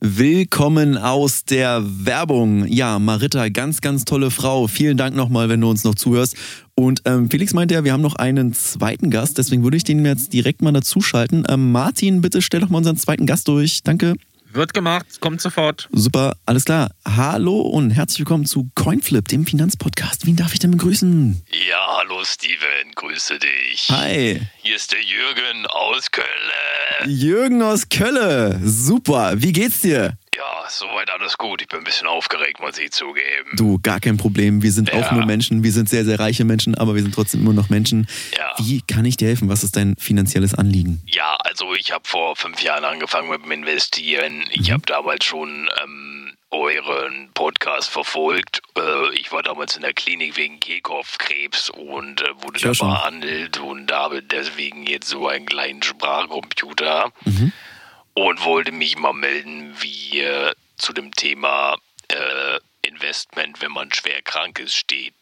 Speaker 2: Willkommen aus der Werbung. Ja, Marita, ganz, ganz tolle Frau. Vielen Dank nochmal, wenn du uns noch zuhörst. Und ähm, Felix meinte ja, wir haben noch einen zweiten Gast, deswegen würde ich den jetzt direkt mal dazuschalten. Ähm, Martin, bitte stell doch mal unseren zweiten Gast durch. Danke.
Speaker 6: Wird gemacht, kommt sofort.
Speaker 2: Super, alles klar. Hallo und herzlich willkommen zu Coinflip, dem Finanzpodcast. Wen darf ich denn begrüßen?
Speaker 7: Ja, hallo Steven, grüße dich.
Speaker 2: Hi.
Speaker 7: Hier ist der Jürgen aus Köln.
Speaker 2: Jürgen aus Kölle. Super. Wie geht's dir?
Speaker 7: Ja, soweit alles gut. Ich bin ein bisschen aufgeregt, muss ich zugeben.
Speaker 2: Du, gar kein Problem. Wir sind
Speaker 7: Ja.
Speaker 2: auch nur Menschen. Wir sind sehr, sehr reiche Menschen, aber wir sind trotzdem immer noch Menschen.
Speaker 7: Ja.
Speaker 2: Wie kann ich dir helfen? Was ist dein finanzielles Anliegen?
Speaker 7: Ja, also ich habe vor fünf Jahren angefangen mit dem Investieren. Ich habe damals schon ähm, euren Podcast verfolgt. Äh, ich war damals in der Klinik wegen Kehlkopfkrebs und äh, wurde da behandelt und habe deswegen jetzt so einen kleinen Sprachcomputer und wollte mich mal melden, wie ihr zu dem Thema äh, Investment, wenn man schwer krank ist, steht.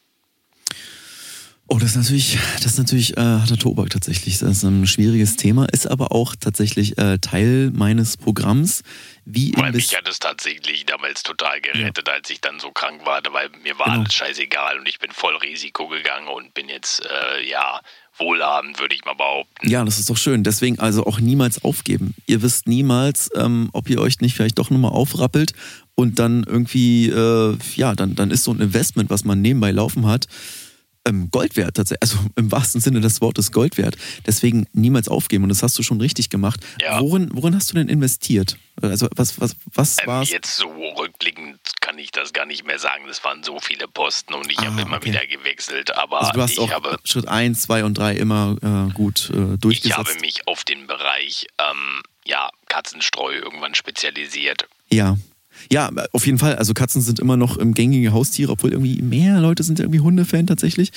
Speaker 2: Oh, das ist natürlich, das ist natürlich äh, harter Tobak tatsächlich. Das ist ein schwieriges Thema, ist aber auch tatsächlich äh, Teil meines Programms. Wie
Speaker 7: Weil mich hat es tatsächlich damals total gerettet, als ich dann so krank war, weil mir war
Speaker 2: Genau.
Speaker 7: alles scheißegal und ich bin voll Risiko gegangen und bin jetzt, äh, ja, wohlhabend, würde ich mal behaupten.
Speaker 2: Ja, das ist doch schön. Deswegen also auch niemals aufgeben. Ihr wisst niemals, ähm, ob ihr euch nicht vielleicht doch nochmal aufrappelt und dann irgendwie, äh, ja, dann, dann ist so ein Investment, was man nebenbei laufen hat, ähm, Gold wert tatsächlich. Also im wahrsten Sinne des Wortes Gold wert. Deswegen niemals aufgeben und das hast du schon richtig gemacht.
Speaker 7: Ja.
Speaker 2: Worin, worin hast du denn investiert? Also was, was, was
Speaker 7: Ähm,
Speaker 2: war's?
Speaker 7: jetzt so rückblickend kann ich das gar nicht mehr sagen. Das waren so viele Posten und ich
Speaker 2: Ah,
Speaker 7: habe immer
Speaker 2: okay.
Speaker 7: wieder gewechselt. Aber
Speaker 2: Also du hast
Speaker 7: ich,
Speaker 2: auch
Speaker 7: habe,
Speaker 2: Schritt 1, 2 und 3 immer äh, gut äh,
Speaker 7: ich
Speaker 2: durchgesetzt.
Speaker 7: habe mich auf den Bereich ähm, ja, Katzenstreu irgendwann spezialisiert.
Speaker 2: Ja. Ja, auf jeden Fall. Also Katzen sind immer noch ähm, gängige Haustiere, obwohl irgendwie mehr Leute sind irgendwie Hundefan tatsächlich.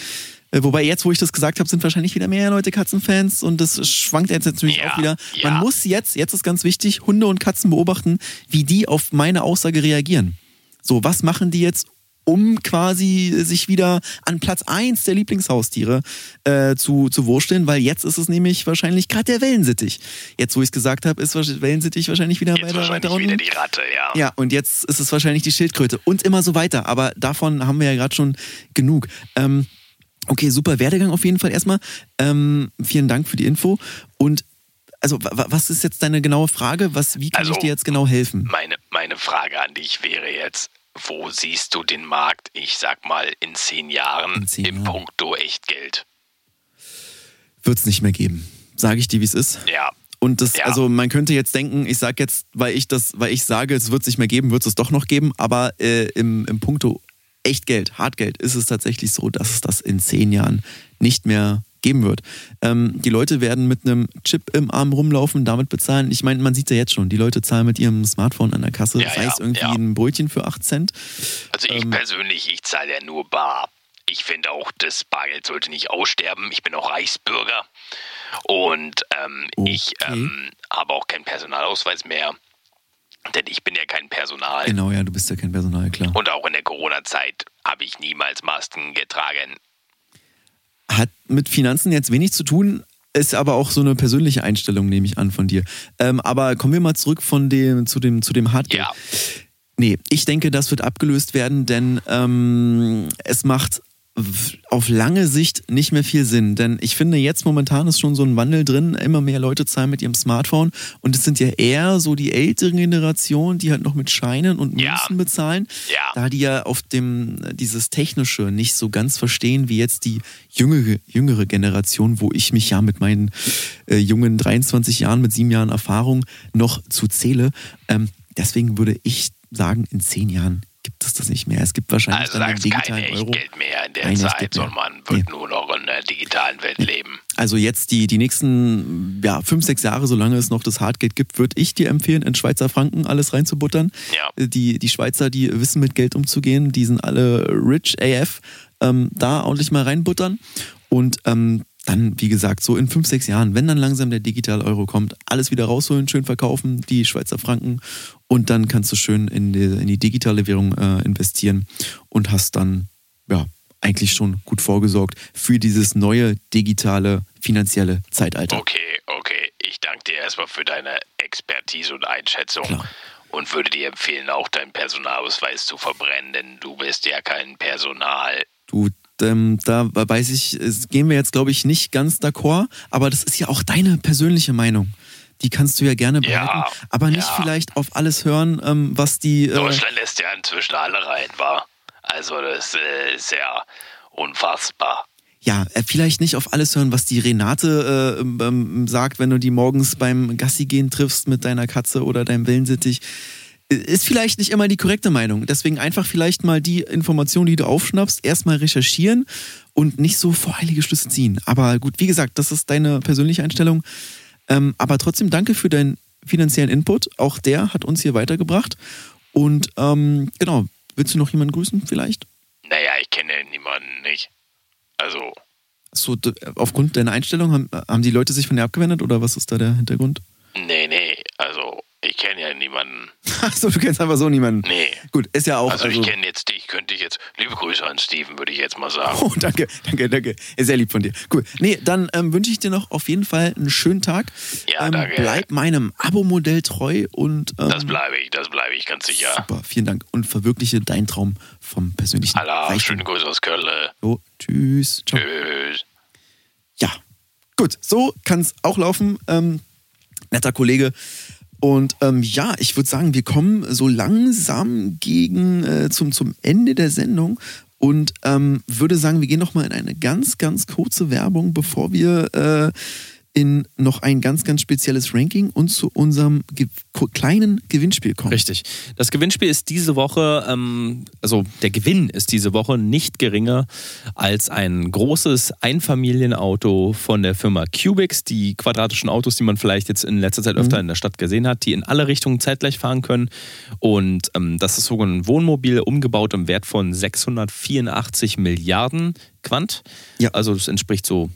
Speaker 2: Äh, wobei jetzt, wo ich das gesagt habe, sind wahrscheinlich wieder mehr Leute Katzenfans und das schwankt jetzt natürlich
Speaker 7: Ja,
Speaker 2: auch wieder.
Speaker 7: ja.
Speaker 2: Man muss jetzt, jetzt ist ganz wichtig, Hunde und Katzen beobachten, wie die auf meine Aussage reagieren. So, was machen die jetzt, um quasi sich wieder an Platz 1 der Lieblingshaustiere äh, zu, zu wursteln, weil jetzt ist es nämlich wahrscheinlich gerade der Wellensittich. Jetzt, wo ich es gesagt habe, ist wahrscheinlich- Wellensittich wahrscheinlich wieder
Speaker 7: Jetzt
Speaker 2: weiter,
Speaker 7: wahrscheinlich
Speaker 2: weiter unten.
Speaker 7: wieder die Ratte, ja.
Speaker 2: Ja, und jetzt ist es wahrscheinlich die Schildkröte und immer so weiter. Aber davon haben wir ja gerade schon genug. Ähm, okay, super Werdegang auf jeden Fall erstmal. Ähm, vielen Dank für die Info. Und also, wa- wa- was ist jetzt deine genaue Frage? Was, wie kann
Speaker 7: Also,
Speaker 2: ich dir jetzt genau helfen?
Speaker 7: Meine, meine Frage an dich wäre jetzt, wo siehst du den Markt, ich sag mal, in zehn Jahren
Speaker 2: In zehn
Speaker 7: im
Speaker 2: Jahren.
Speaker 7: Punkto Echtgeld?
Speaker 2: Wird es nicht mehr geben. Sage ich dir, wie es ist.
Speaker 7: Ja.
Speaker 2: Und das,
Speaker 7: Ja.
Speaker 2: also man könnte jetzt denken, ich sage jetzt, weil ich das, weil ich sage, es wird es nicht mehr geben, wird es doch noch geben, aber äh, im, im Punkto Echtgeld, Hartgeld ist es tatsächlich so, dass es das in zehn Jahren nicht mehr geben wird. Ähm, die Leute werden mit einem Chip im Arm rumlaufen, damit bezahlen. Ich meine, man sieht ja jetzt schon, die Leute zahlen mit ihrem Smartphone an der Kasse,
Speaker 7: Ja,
Speaker 2: sei es
Speaker 7: ja,
Speaker 2: irgendwie
Speaker 7: ja.
Speaker 2: ein Brötchen für 8 Cent.
Speaker 7: Also ich
Speaker 2: Ähm.
Speaker 7: persönlich, ich zahle ja nur bar. Ich finde auch, das Bargeld sollte nicht aussterben. Ich bin auch Reichsbürger und ähm, ich
Speaker 2: Okay.
Speaker 7: ähm, habe auch keinen Personalausweis mehr, denn ich bin ja kein Personal.
Speaker 2: Genau, ja, du bist ja kein Personal, klar.
Speaker 7: Und auch in der Corona-Zeit habe ich niemals Masken getragen.
Speaker 2: Hat mit Finanzen jetzt wenig zu tun, ist aber auch so eine persönliche Einstellung, nehme ich an, von dir. Ähm, aber kommen wir mal zurück von dem, zu dem, zu dem Hardgeld.
Speaker 7: Ja,
Speaker 2: Nee, ich denke, das wird abgelöst werden, denn ähm, es macht auf lange Sicht nicht mehr viel Sinn. Denn ich finde, jetzt momentan ist schon so ein Wandel drin. Immer mehr Leute zahlen mit ihrem Smartphone. Und es sind ja eher so die älteren Generationen, die halt noch mit Scheinen und
Speaker 7: Ja.
Speaker 2: Münzen bezahlen.
Speaker 7: Ja.
Speaker 2: Da die ja auf dem, dieses Technische nicht so ganz verstehen, wie jetzt die jüngere, jüngere Generation, wo ich mich ja mit meinen äh, jungen 23 Jahren, mit sieben Jahren Erfahrung noch zu zähle. Ähm, deswegen würde ich sagen, in zehn Jahren gibt es das nicht mehr. Es gibt wahrscheinlich
Speaker 7: also
Speaker 2: dann den
Speaker 7: sagst kein
Speaker 2: digitalen Euro.
Speaker 7: Echtgeld mehr in der
Speaker 2: Kein
Speaker 7: Zeit, sondern man wird
Speaker 2: Nee.
Speaker 7: nur noch in der digitalen Welt leben.
Speaker 2: Also jetzt die, die nächsten ja, fünf, sechs Jahre, solange es noch das Hardgeld gibt, würde ich dir empfehlen, in Schweizer Franken alles reinzubuttern.
Speaker 7: Ja.
Speaker 2: Die, die Schweizer, die wissen mit Geld umzugehen, die sind alle rich AF, ähm, da ordentlich mal reinbuttern. Und ähm, dann, wie gesagt, so in fünf, sechs Jahren, wenn dann langsam der digitale Euro kommt, alles wieder rausholen, schön verkaufen, die Schweizer Franken und dann kannst du schön in die, in die digitale Währung äh, investieren und hast dann, ja, eigentlich schon gut vorgesorgt für dieses neue digitale finanzielle Zeitalter.
Speaker 7: Okay, okay. Ich danke dir erstmal für deine Expertise und Einschätzung.
Speaker 2: Klar.
Speaker 7: und würde dir empfehlen, auch deinen Personalausweis zu verbrennen, denn du bist ja kein Personal.
Speaker 2: Du, ähm, da weiß ich, gehen wir jetzt, glaube ich, nicht ganz d'accord, aber das ist ja auch deine persönliche Meinung. Die kannst du ja gerne behalten,
Speaker 7: Ja,
Speaker 2: aber nicht
Speaker 7: ja.
Speaker 2: vielleicht auf alles hören, ähm, was die. Äh,
Speaker 7: Deutschland lässt ja inzwischen alle rein, war. Also das äh, ist ja unfassbar.
Speaker 2: ja, äh, vielleicht nicht auf alles hören, was die Renate äh, ähm, sagt, wenn du die morgens beim Gassi gehen triffst mit deiner Katze oder deinem Wellensittich. Ist vielleicht nicht immer die korrekte Meinung. Deswegen einfach vielleicht mal die Informationen, die du aufschnappst, erstmal recherchieren und nicht so voreilige Schlüsse ziehen. Aber gut, wie gesagt, das ist deine persönliche Einstellung. Ähm, aber trotzdem danke für deinen finanziellen Input. Auch der hat uns hier weitergebracht. Und ähm, genau, willst du noch jemanden grüßen vielleicht?
Speaker 7: Naja, ich kenne niemanden nicht. Also,
Speaker 2: So, aufgrund deiner Einstellung haben, haben die Leute sich von dir abgewendet oder was ist da der Hintergrund?
Speaker 7: nee, nee, also ich kenne ja niemanden.
Speaker 2: Achso, du kennst einfach so niemanden.
Speaker 7: Nee.
Speaker 2: Gut, ist ja auch.
Speaker 7: Also,
Speaker 2: Also,
Speaker 7: ich kenne jetzt dich, könnte ich jetzt. Liebe Grüße an Steven, würde ich jetzt mal sagen.
Speaker 2: Oh, danke, danke, danke. Ist sehr lieb von dir. Cool. Nee, dann ähm, wünsche ich dir noch auf jeden Fall einen schönen Tag.
Speaker 7: Ja,
Speaker 2: ähm,
Speaker 7: danke.
Speaker 2: Bleib meinem Abo-Modell treu und. Ähm,
Speaker 7: Das bleibe ich, das bleibe ich ganz sicher.
Speaker 2: Super, vielen Dank. Und verwirkliche deinen Traum vom persönlichen
Speaker 7: Allah,
Speaker 2: Reichtum.
Speaker 7: schöne Grüße aus Köln.
Speaker 2: So, tschüss. Ciao.
Speaker 7: Tschüss.
Speaker 2: Ja, gut, so kann es auch laufen. Ähm, netter Kollege. Und ähm, ja, ich würde sagen, wir kommen so langsam gegen äh, zum, zum Ende der Sendung. Und ähm, würde sagen, wir gehen noch mal in eine ganz, ganz kurze Werbung, bevor wir äh, in noch ein ganz, ganz spezielles Ranking und zu unserem ge kleinen Gewinnspiel kommen.
Speaker 3: Richtig. Das Gewinnspiel ist diese Woche, ähm, also der Gewinn ist diese Woche nicht geringer als ein großes Einfamilienauto von der Firma Cubix. Die quadratischen Autos, die man vielleicht jetzt in letzter Zeit öfter in der Stadt gesehen hat, die in alle Richtungen zeitgleich fahren können. Und ähm, das ist sogar ein Wohnmobil umgebaut im Wert von 684 Milliarden Quant.
Speaker 2: Ja.
Speaker 3: Also das entspricht so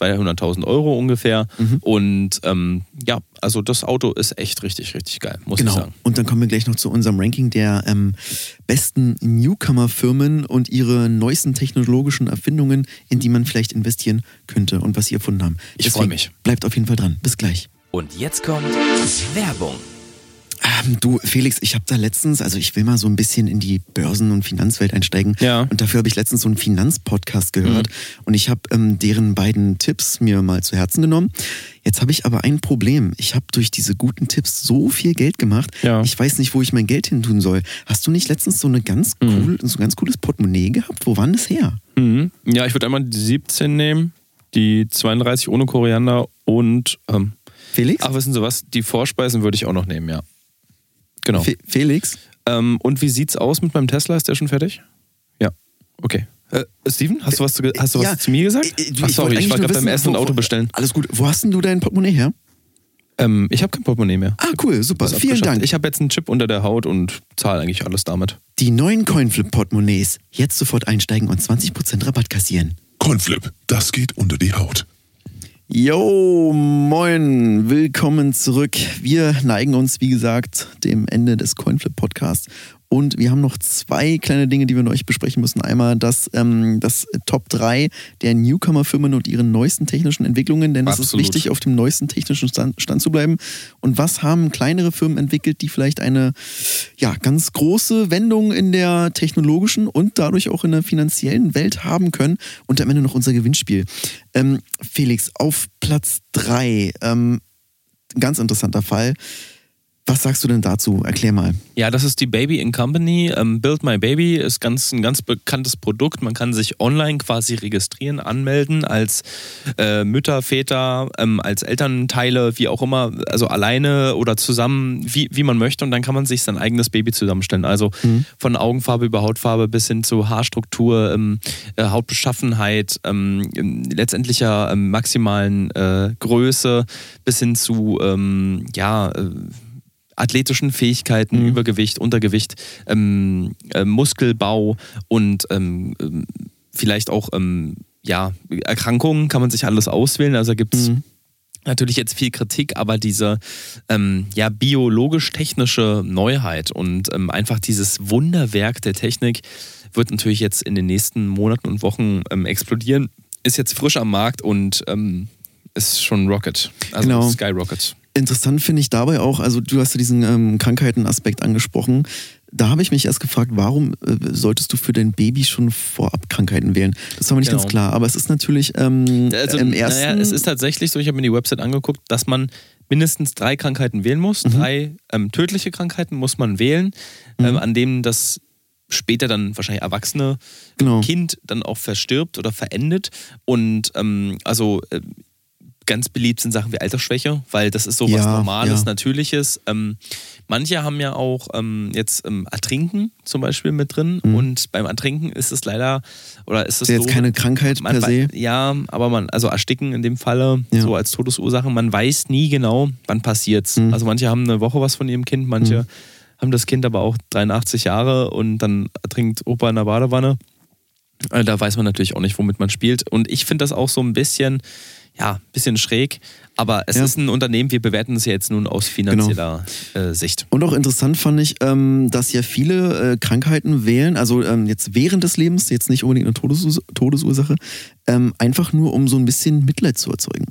Speaker 3: 200.000 Euro ungefähr. Und ähm, ja, also das Auto ist echt richtig, richtig geil, muss ich
Speaker 2: Genau.
Speaker 3: sagen.
Speaker 2: Und dann kommen wir gleich noch zu unserem Ranking der ähm, besten Newcomer-Firmen und ihre neuesten technologischen Erfindungen, in die man vielleicht investieren könnte und was sie erfunden haben.
Speaker 3: Ich freu mich.
Speaker 2: Bleibt auf jeden Fall dran. Bis gleich.
Speaker 1: Und jetzt kommt Werbung.
Speaker 2: Ähm, du, Felix, ich habe da letztens, also ich will mal so ein bisschen in die Börsen- und Finanzwelt einsteigen.
Speaker 3: Ja.
Speaker 2: Und dafür habe ich letztens so einen Finanzpodcast gehört. Und ich habe ähm, deren beiden Tipps mir mal zu Herzen genommen. Jetzt habe ich aber ein Problem. Ich habe durch diese guten Tipps so viel Geld gemacht.
Speaker 3: Ja.
Speaker 2: Ich weiß nicht, wo ich mein Geld hin tun soll. Hast du nicht letztens so eine ganz cool, so ein ganz cooles Portemonnaie gehabt? Wo war denn das her?
Speaker 3: Mhm. Ja, ich würde einmal die 17 nehmen, die 32 ohne Koriander und, ähm,
Speaker 2: Felix?
Speaker 3: ach, wissen Sie was, die Vorspeisen würde ich auch noch nehmen, ja. Genau.
Speaker 2: Fe Felix?
Speaker 3: Ähm, und wie sieht's aus mit meinem Tesla? Ist der schon fertig? Ja. Okay. Äh, Steven, hast du was, zu, hast du was
Speaker 2: Ja,
Speaker 3: zu mir gesagt?
Speaker 2: äh, äh, du,
Speaker 3: ach,
Speaker 2: ich
Speaker 3: sorry,
Speaker 2: wollte
Speaker 3: ich
Speaker 2: eigentlich
Speaker 3: war gerade beim Essen und
Speaker 2: wo-
Speaker 3: Auto
Speaker 2: wo-
Speaker 3: bestellen.
Speaker 2: Alles gut. Wo hast denn du dein Portemonnaie her?
Speaker 3: Ähm, ich habe kein Portemonnaie mehr.
Speaker 2: Ah, cool, super. Vielen. Dank.
Speaker 3: Ich habe jetzt einen Chip unter der Haut und zahle eigentlich alles damit.
Speaker 2: Die neuen Coinflip-Portemonnaies. Jetzt sofort einsteigen und 20% Rabatt kassieren.
Speaker 8: Conflip, das geht unter die Haut.
Speaker 2: Yo, moin, willkommen zurück. Wir neigen uns, wie gesagt, dem Ende des Coinflip-Podcasts. Und wir haben noch zwei kleine Dinge, die wir mit euch besprechen müssen. Einmal das, ähm, das Top 3 der Newcomer-Firmen und ihren neuesten technischen Entwicklungen, denn es ist wichtig, auf dem neuesten technischen Stand, Stand zu bleiben. Und was haben kleinere Firmen entwickelt, die vielleicht eine ja, ganz große Wendung in der technologischen und dadurch auch in der finanziellen Welt haben können? Und am Ende noch unser Gewinnspiel. Ähm, Felix, auf Platz 3, ähm, ganz interessanter Fall. Was sagst du denn dazu? Erklär mal.
Speaker 3: Ja, das ist die Baby in Company. Ähm, Build My Baby ist ganz, ein ganz bekanntes Produkt. Man kann sich online quasi registrieren, anmelden als äh, Mütter, Väter, ähm, als Elternteile, wie auch immer, also alleine oder zusammen, wie, wie man möchte. Und dann kann man sich sein eigenes Baby zusammenstellen. Also von Augenfarbe über Hautfarbe bis hin zu Haarstruktur, ähm, äh, Hautbeschaffenheit, ähm, letztendlicher ähm, maximalen äh, Größe bis hin zu, ähm, ja, äh, athletischen Fähigkeiten, Übergewicht, Untergewicht, ähm, äh, Muskelbau und ähm, ähm, vielleicht auch ähm, ja, Erkrankungen kann man sich alles auswählen. Also gibt es natürlich jetzt viel Kritik, aber diese ähm, ja, biologisch-technische Neuheit und ähm, einfach dieses Wunderwerk der Technik wird natürlich jetzt in den nächsten Monaten und Wochen explodieren. Ist jetzt frisch am Markt und ist schon Rocket. Also
Speaker 2: Genau.
Speaker 3: Skyrocket.
Speaker 2: Interessant finde ich dabei auch, also du hast ja diesen ähm, Krankheitenaspekt angesprochen. Da habe ich mich erst gefragt, warum äh, solltest du für dein Baby schon vorab Krankheiten wählen? Das war mir nicht
Speaker 3: Genau.
Speaker 2: ganz klar. Aber es ist natürlich ähm,
Speaker 3: Also,
Speaker 2: im ersten.
Speaker 3: naja, es ist tatsächlich so, ich habe mir die Website angeguckt, dass man mindestens drei Krankheiten wählen muss. Drei ähm, tödliche Krankheiten muss man wählen, ähm, an denen das später dann wahrscheinlich erwachsene
Speaker 2: Genau.
Speaker 3: Kind dann auch verstirbt oder verendet. Und ähm, also äh, ganz beliebt sind Sachen wie Altersschwäche, weil das ist so was
Speaker 2: Ja,
Speaker 3: Normales,
Speaker 2: ja.
Speaker 3: Natürliches. Ähm, manche haben ja auch ähm, jetzt ähm, Ertrinken zum Beispiel mit drin.
Speaker 2: Mhm.
Speaker 3: Und beim Ertrinken ist es leider, oder ist es
Speaker 2: ist ja jetzt
Speaker 3: so,
Speaker 2: keine Krankheit
Speaker 3: man
Speaker 2: per se.
Speaker 3: Ja, aber man, also Ersticken in dem Falle,
Speaker 2: Ja.
Speaker 3: so als Todesursache, man weiß nie genau, wann passiert's.
Speaker 2: Mhm.
Speaker 3: Also manche haben eine Woche was von ihrem Kind, manche haben das Kind aber auch 83 Jahre und dann ertrinkt Opa in der Badewanne. Äh, Da weiß man natürlich auch nicht, womit man spielt. Und ich finde das auch so ein bisschen, ja, ein bisschen schräg. Aber es
Speaker 2: Ja.
Speaker 3: ist ein Unternehmen, wir bewerten es ja jetzt nun aus finanzieller äh, Sicht.
Speaker 2: Und auch interessant fand ich, ähm, dass ja viele äh, Krankheiten wählen, also ähm, jetzt während des Lebens, jetzt nicht unbedingt eine Todesus Todesursache, ähm, einfach nur um so ein bisschen Mitleid zu erzeugen.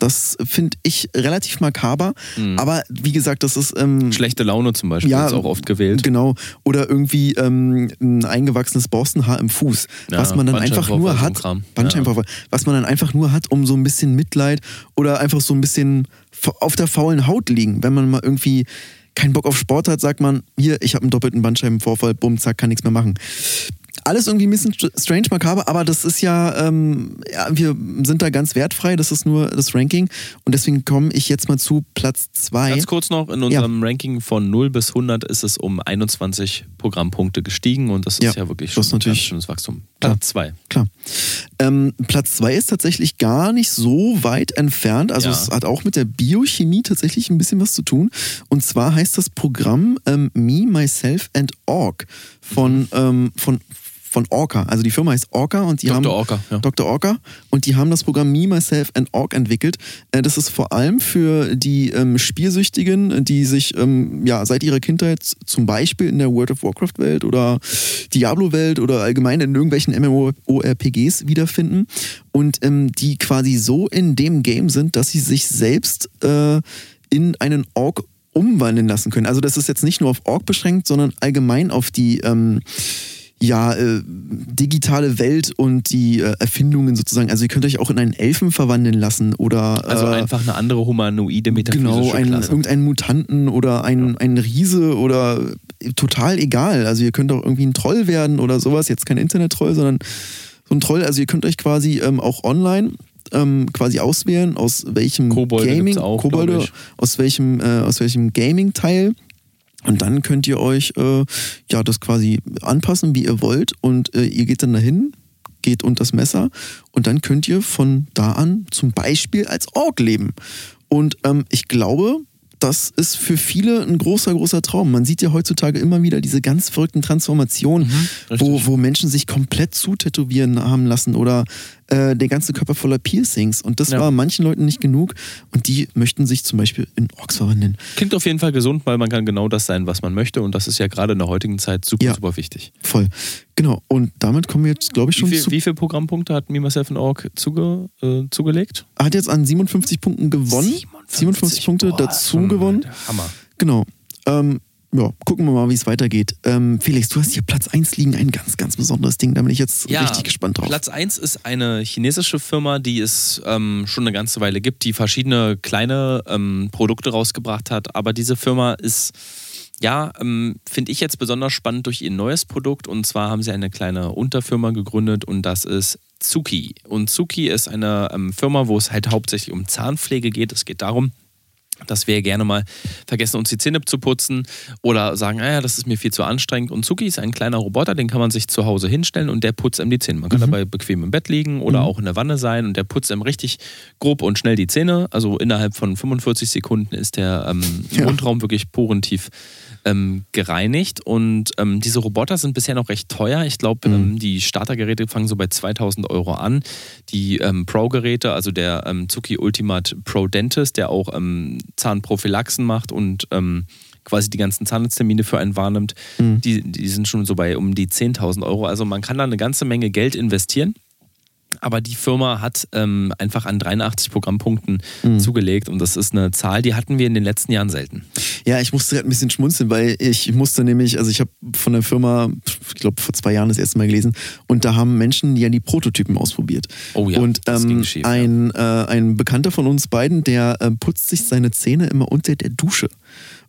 Speaker 3: Ja.
Speaker 2: Das finde ich relativ makaber,
Speaker 3: Mhm.
Speaker 2: aber wie gesagt, das ist ähm,
Speaker 3: Schlechte Laune zum Beispiel
Speaker 2: Ja,
Speaker 3: ist auch oft gewählt.
Speaker 2: Genau. Oder irgendwie ähm, ein eingewachsenes Borstenhaar im Fuß,
Speaker 3: Ja,
Speaker 2: was man dann einfach nur hat. Bandscheibenvorfall, was man dann einfach nur hat, um so ein bisschen Mitleid oder einfach so ein bisschen auf der faulen Haut liegen. Wenn man mal irgendwie keinen Bock auf Sport hat, sagt man, hier, ich habe einen doppelten Bandscheibenvorfall, bumm, zack, kann nichts mehr machen. Alles irgendwie ein bisschen st- strange, makaber, aber das ist ja, ähm, ja, wir sind da ganz wertfrei, das ist nur das Ranking und deswegen komme ich jetzt mal zu Platz 2.
Speaker 3: Ganz kurz noch, in unserem Ranking von 0 bis 100 ist es um 21 Programmpunkte gestiegen und das ist
Speaker 2: Ja,
Speaker 3: ja, wirklich
Speaker 2: das
Speaker 3: schon
Speaker 2: natürlich-
Speaker 3: ein ganz schönes Wachstum.
Speaker 2: Klar.
Speaker 3: Platz 2.
Speaker 2: Klar. Ähm, Platz 2 ist tatsächlich gar nicht so weit entfernt. Also
Speaker 3: Ja.
Speaker 2: es hat auch mit der Biochemie tatsächlich ein bisschen was zu tun. Und zwar heißt das Programm ähm, Me, Myself and Org von,
Speaker 3: Mhm.
Speaker 2: ähm, von, von Orca. Also die Firma heißt Orca und die
Speaker 3: Dr.
Speaker 2: haben
Speaker 3: Orca, ja.
Speaker 2: Dr. Orca und die haben das Programm Me, Myself and Org entwickelt. Äh, Das ist vor allem für die ähm, Spielsüchtigen, die sich ähm, ja seit ihrer Kindheit zum Beispiel in der World of Warcraft Welt oder Diablo-Welt oder allgemein in irgendwelchen MMORPGs wiederfinden und ähm, die quasi so in dem Game sind, dass sie sich selbst äh, in einen Org umwandeln lassen können. Also das ist jetzt nicht nur auf Org beschränkt, sondern allgemein auf die ähm, ja, äh, digitale Welt und die äh, Erfindungen sozusagen. Also ihr könnt euch auch in einen Elfen verwandeln lassen oder
Speaker 3: Also
Speaker 2: äh,
Speaker 3: einfach eine andere humanoide metaphysische
Speaker 2: genau, einen, irgendeinen Mutanten oder ein, ein Riese oder äh, total egal. Also ihr könnt auch irgendwie ein Troll werden oder sowas. Jetzt kein Internet-Troll, sondern so ein Troll. Also ihr könnt euch quasi ähm, auch online ähm, quasi auswählen, aus welchem
Speaker 3: Kobolde
Speaker 2: Gaming,
Speaker 3: auch,
Speaker 2: Kobolde, aus welchem, äh, aus welchem Gaming-Teil. Und dann könnt ihr euch äh, ja das quasi anpassen, wie ihr wollt. Und äh, ihr geht dann dahin, geht unter das Messer und dann könnt ihr von da an zum Beispiel als Ork leben. Und ähm, ich glaube, das ist für viele ein großer, großer Traum. Man sieht ja heutzutage immer wieder diese ganz verrückten Transformationen, wo,
Speaker 3: richtig.
Speaker 2: wo Menschen sich komplett zutätowieren haben lassen oder äh, der ganze Körper voller Piercings. Und das
Speaker 3: Ja.
Speaker 2: war manchen Leuten nicht genug und die möchten sich zum Beispiel in Orks verwandeln.
Speaker 3: Klingt auf jeden Fall gesund, weil man kann genau das sein, was man möchte und das ist ja gerade in der heutigen Zeit super,
Speaker 2: Ja.
Speaker 3: super wichtig.
Speaker 2: Voll. Genau. Und damit kommen wir jetzt, glaube ich,
Speaker 3: Wie
Speaker 2: schon
Speaker 3: viel,
Speaker 2: zu.
Speaker 3: wie viele Programmpunkte hat Me, Myself and Org zuge, äh, zugelegt?
Speaker 2: Hat jetzt an 57 Punkten gewonnen. 57, Punkte
Speaker 3: Boah,
Speaker 2: dazu gewonnen.
Speaker 3: Hammer.
Speaker 2: Genau. Ähm, ja, gucken wir mal, wie es weitergeht. Ähm, Felix, du hast hier Platz 1 liegen, ein ganz, ganz besonderes Ding. Da bin ich jetzt richtig gespannt drauf.
Speaker 3: Platz 1 ist eine chinesische Firma, die es ähm, schon eine ganze Weile gibt, die verschiedene kleine ähm, Produkte rausgebracht hat. Aber diese Firma ist, ja, ähm, finde ich jetzt besonders spannend durch ihr neues Produkt. Und zwar haben sie eine kleine Unterfirma gegründet und das ist Zuki. Und Zuki ist eine ähm, Firma, wo es halt hauptsächlich um Zahnpflege geht. Es geht darum, dass wir gerne mal vergessen, uns die Zähne zu putzen oder sagen, naja, das ist mir viel zu anstrengend. Und Zuki ist ein kleiner Roboter, den kann man sich zu Hause hinstellen und der putzt einem die Zähne. Man kann dabei bequem im Bett liegen oder auch in der Wanne sein und der putzt einem richtig grob und schnell die Zähne. Also innerhalb von 45 Sekunden ist der ähm,
Speaker 2: Ja.
Speaker 3: Mundraum wirklich porentief ähm, gereinigt. Und ähm, diese Roboter sind bisher noch recht teuer. Ich glaube, ähm, die Startergeräte fangen so bei 2000 Euro an. Die ähm, Pro-Geräte, also der ähm, Zuki Ultimate Pro Dentist, der auch Zahnprophylaxen macht und quasi die ganzen Zahnarzttermine für einen wahrnimmt, die, die sind schon so bei um die 10.000 Euro. Also man kann da eine ganze Menge Geld investieren. Aber die Firma hat ähm, einfach an 83 Programmpunkten
Speaker 2: Mhm.
Speaker 3: zugelegt und das ist eine Zahl, die hatten wir in den letzten Jahren selten.
Speaker 2: Ja, ich musste gerade ein bisschen schmunzeln, weil ich musste nämlich, also ich habe von der Firma, ich glaube vor zwei Jahren das erste Mal gelesen, und da haben Menschen ja die Prototypen ausprobiert.
Speaker 3: Oh ja,
Speaker 2: und
Speaker 3: das
Speaker 2: ähm,
Speaker 3: ging schief, ja.
Speaker 2: ein, äh, ein Bekannter von uns beiden, der ähm, putzt sich seine Zähne immer unter der Dusche.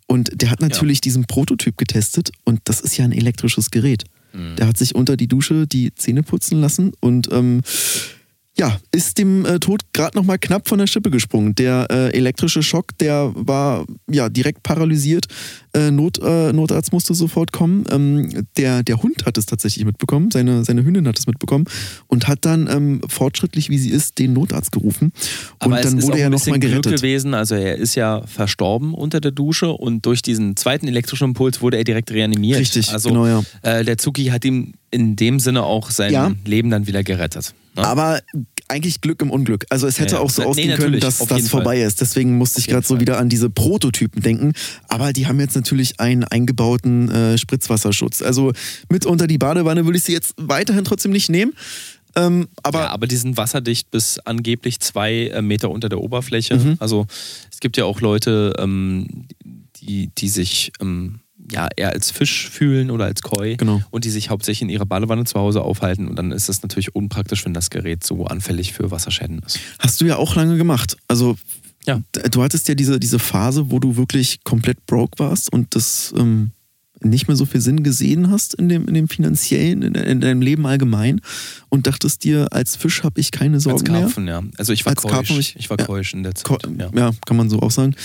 Speaker 2: Und der hat natürlich diesen Prototyp getestet und das ist ja ein elektrisches Gerät.
Speaker 3: Mhm.
Speaker 2: Der hat sich unter die Dusche die Zähne putzen lassen und ähm, ja, ist dem äh, Tod gerade noch mal knapp von der Schippe gesprungen. Der äh, elektrische Schock, der war ja direkt paralysiert. Äh, Not, äh, Notarzt musste sofort kommen. Ähm, der, der Hund hat es tatsächlich mitbekommen, seine, seine Hündin hat es mitbekommen und hat dann ähm, fortschrittlich, wie sie ist, den Notarzt gerufen. Und
Speaker 3: Aber
Speaker 2: dann
Speaker 3: es ist
Speaker 2: wurde er
Speaker 3: ein
Speaker 2: noch mal
Speaker 3: bisschen Glück
Speaker 2: gerettet.
Speaker 3: gewesen. Also er ist ja verstorben unter der Dusche und durch diesen zweiten elektrischen Impuls wurde er direkt reanimiert.
Speaker 2: Richtig,
Speaker 3: also
Speaker 2: genau, ja.
Speaker 3: äh, der Zuki hat ihm in dem Sinne auch sein
Speaker 2: Ja.
Speaker 3: Leben dann wieder gerettet. Ne?
Speaker 2: Aber eigentlich Glück im Unglück. Also es hätte
Speaker 3: Ja,
Speaker 2: auch so
Speaker 3: Nee,
Speaker 2: ausgehen können,
Speaker 3: natürlich,
Speaker 2: dass das
Speaker 3: jeden Fall.
Speaker 2: vorbei ist. Deswegen musste ich gerade so wieder an diese Prototypen denken. Aber die haben jetzt natürlich einen eingebauten äh, Spritzwasserschutz. Also mit unter die Badewanne würde ich sie jetzt weiterhin trotzdem nicht nehmen. Ähm, aber
Speaker 3: ja, aber die sind wasserdicht bis angeblich zwei äh, Meter unter der Oberfläche.
Speaker 2: Mhm.
Speaker 3: Also es gibt ja auch Leute, ähm, die, die sich ähm, ja eher als Fisch fühlen oder als Koi
Speaker 2: Genau.
Speaker 3: und die sich hauptsächlich in ihrer Badewanne zu Hause aufhalten. Und dann ist das natürlich unpraktisch, wenn das Gerät so anfällig für Wasserschäden ist.
Speaker 2: hast du ja auch lange gemacht. Also
Speaker 3: Ja.
Speaker 2: du hattest ja diese, diese Phase, wo du wirklich komplett broke warst und das ähm, nicht mehr so viel Sinn gesehen hast in dem, in dem finanziellen, in, in deinem Leben allgemein und dachtest dir, als Fisch habe ich keine
Speaker 3: Als
Speaker 2: Sorgen mehr.
Speaker 3: Karpfen, ja. Also ich war
Speaker 2: Als Karpfen
Speaker 3: keusch.
Speaker 2: ich-
Speaker 3: Ich war
Speaker 2: ja.
Speaker 3: keusch in der Zeit. Ja.
Speaker 2: ja. kann man so auch sagen.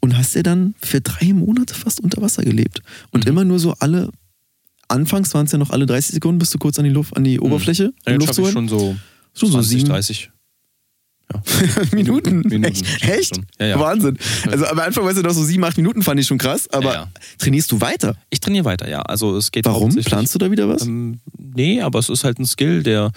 Speaker 2: Und hast ja dann für drei Monate fast unter Wasser gelebt. Und
Speaker 3: Mhm.
Speaker 2: immer nur so alle, anfangs waren es ja noch alle 30 Sekunden, bist du kurz an die Luft, an die Oberfläche,
Speaker 3: Ja,
Speaker 2: in die
Speaker 3: jetzt ich schon so,
Speaker 2: So, so
Speaker 3: 20,
Speaker 2: sieben-
Speaker 3: 30 ja.
Speaker 2: Minuten.
Speaker 3: Minuten.
Speaker 2: Echt? Echt?
Speaker 3: Ja, ja.
Speaker 2: Wahnsinn. Also am Anfang weißt du doch so sieben, acht Minuten fand ich schon krass, aber trainierst du weiter?
Speaker 3: Ich trainiere weiter, ja. Also es geht
Speaker 2: Warum? Planst du da wieder was?
Speaker 3: Ähm, nee, aber es ist halt ein Skill, der,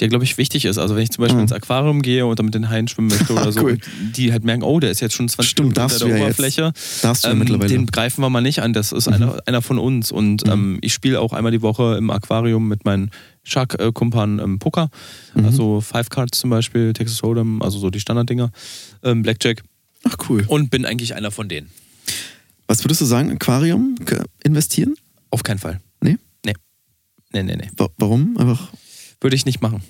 Speaker 3: der glaube ich, wichtig ist. Also wenn ich zum Beispiel
Speaker 2: Mhm.
Speaker 3: ins Aquarium gehe und dann mit den Haien schwimmen möchte oder so,
Speaker 2: Cool.
Speaker 3: die halt merken, oh, der ist jetzt schon 20
Speaker 2: Stimmt,
Speaker 3: unter der
Speaker 2: ja jetzt.
Speaker 3: Oberfläche.
Speaker 2: Darfst du ja
Speaker 3: Ähm,
Speaker 2: mittlerweile.
Speaker 3: den greifen wir mal nicht an, das ist
Speaker 2: Mhm.
Speaker 3: einer, einer von uns. Und ähm, ich spiele auch einmal die Woche im Aquarium mit meinen Shark-Kumpan ähm, Poker.
Speaker 2: Mhm.
Speaker 3: Also Five Cards zum Beispiel, Texas Hold'em, also so die Standarddinger, ähm, Blackjack.
Speaker 2: Ach cool.
Speaker 3: Und bin eigentlich einer von denen.
Speaker 2: Was würdest du sagen? Aquarium investieren?
Speaker 3: Auf keinen Fall.
Speaker 2: Nee?
Speaker 3: Nee. Nee, nee, nee.
Speaker 2: Wa- Warum? Einfach.
Speaker 3: Würde ich nicht machen.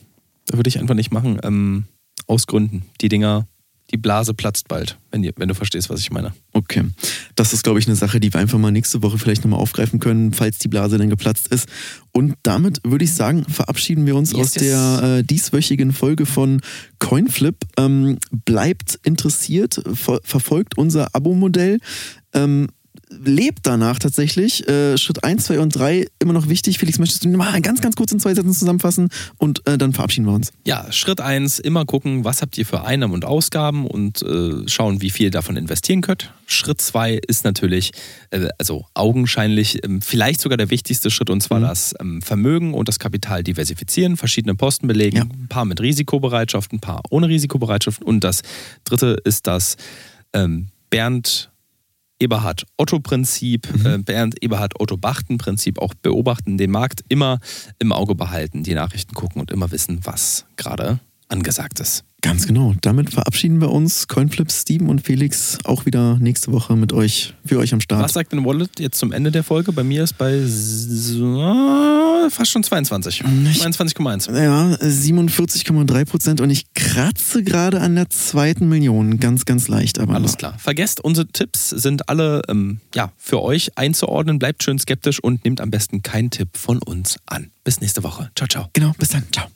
Speaker 3: Würde ich einfach nicht machen. Ähm, aus Gründen. Die Dinger, die Blase platzt bald, wenn, ihr, wenn du verstehst, was ich meine.
Speaker 2: Okay. Das ist, glaube ich, eine Sache, die wir einfach mal nächste Woche vielleicht nochmal aufgreifen können, falls die Blase dann geplatzt ist. Und damit würde ich sagen, verabschieden wir uns
Speaker 3: Yes,
Speaker 2: aus
Speaker 3: yes.
Speaker 2: der äh, dieswöchigen Folge von Coinflip. Ähm, bleibt interessiert, ver verfolgt unser Abo-Modell. Ähm, lebt danach tatsächlich. Äh, Schritt 1, 2 und 3 immer noch wichtig. Felix, möchtest du mal ganz, ganz kurz in zwei Sätzen zusammenfassen und äh, dann verabschieden wir uns.
Speaker 3: Ja, Schritt eins: immer gucken, was habt ihr für Einnahmen und Ausgaben und äh, schauen, wie viel davon investieren könnt. Schritt zwei ist natürlich, äh, also augenscheinlich, ähm, vielleicht sogar der wichtigste Schritt und zwar
Speaker 2: Mhm.
Speaker 3: das ähm, Vermögen und das Kapital diversifizieren, verschiedene Posten belegen,
Speaker 2: Ja.
Speaker 3: ein paar mit Risikobereitschaft, ein paar ohne Risikobereitschaft. Und das dritte ist das ähm, Bernd Eberhard-Otto-Prinzip, äh, Bernd Eberhard-Otto-Bachten-Prinzip auch beobachten, den Markt immer im Auge behalten, die Nachrichten gucken und immer wissen, was gerade angesagt ist.
Speaker 2: Ganz genau. Damit verabschieden wir uns. Coinflip, Steven und Felix auch wieder nächste Woche mit euch, für euch am Start.
Speaker 3: Was sagt denn Wallet jetzt zum Ende der Folge? Bei mir ist bei so, fast schon 22. 22,1.
Speaker 2: Ja, 47,3 Prozent und ich kratze gerade an der zweiten Million. Ganz, ganz leicht, aber.
Speaker 3: Alles klar. Vergesst, unsere Tipps sind alle ähm, ja, für euch einzuordnen. Bleibt schön skeptisch und nehmt am besten keinen Tipp von uns an. Bis nächste Woche. Ciao, ciao.
Speaker 2: Genau, bis dann. Ciao.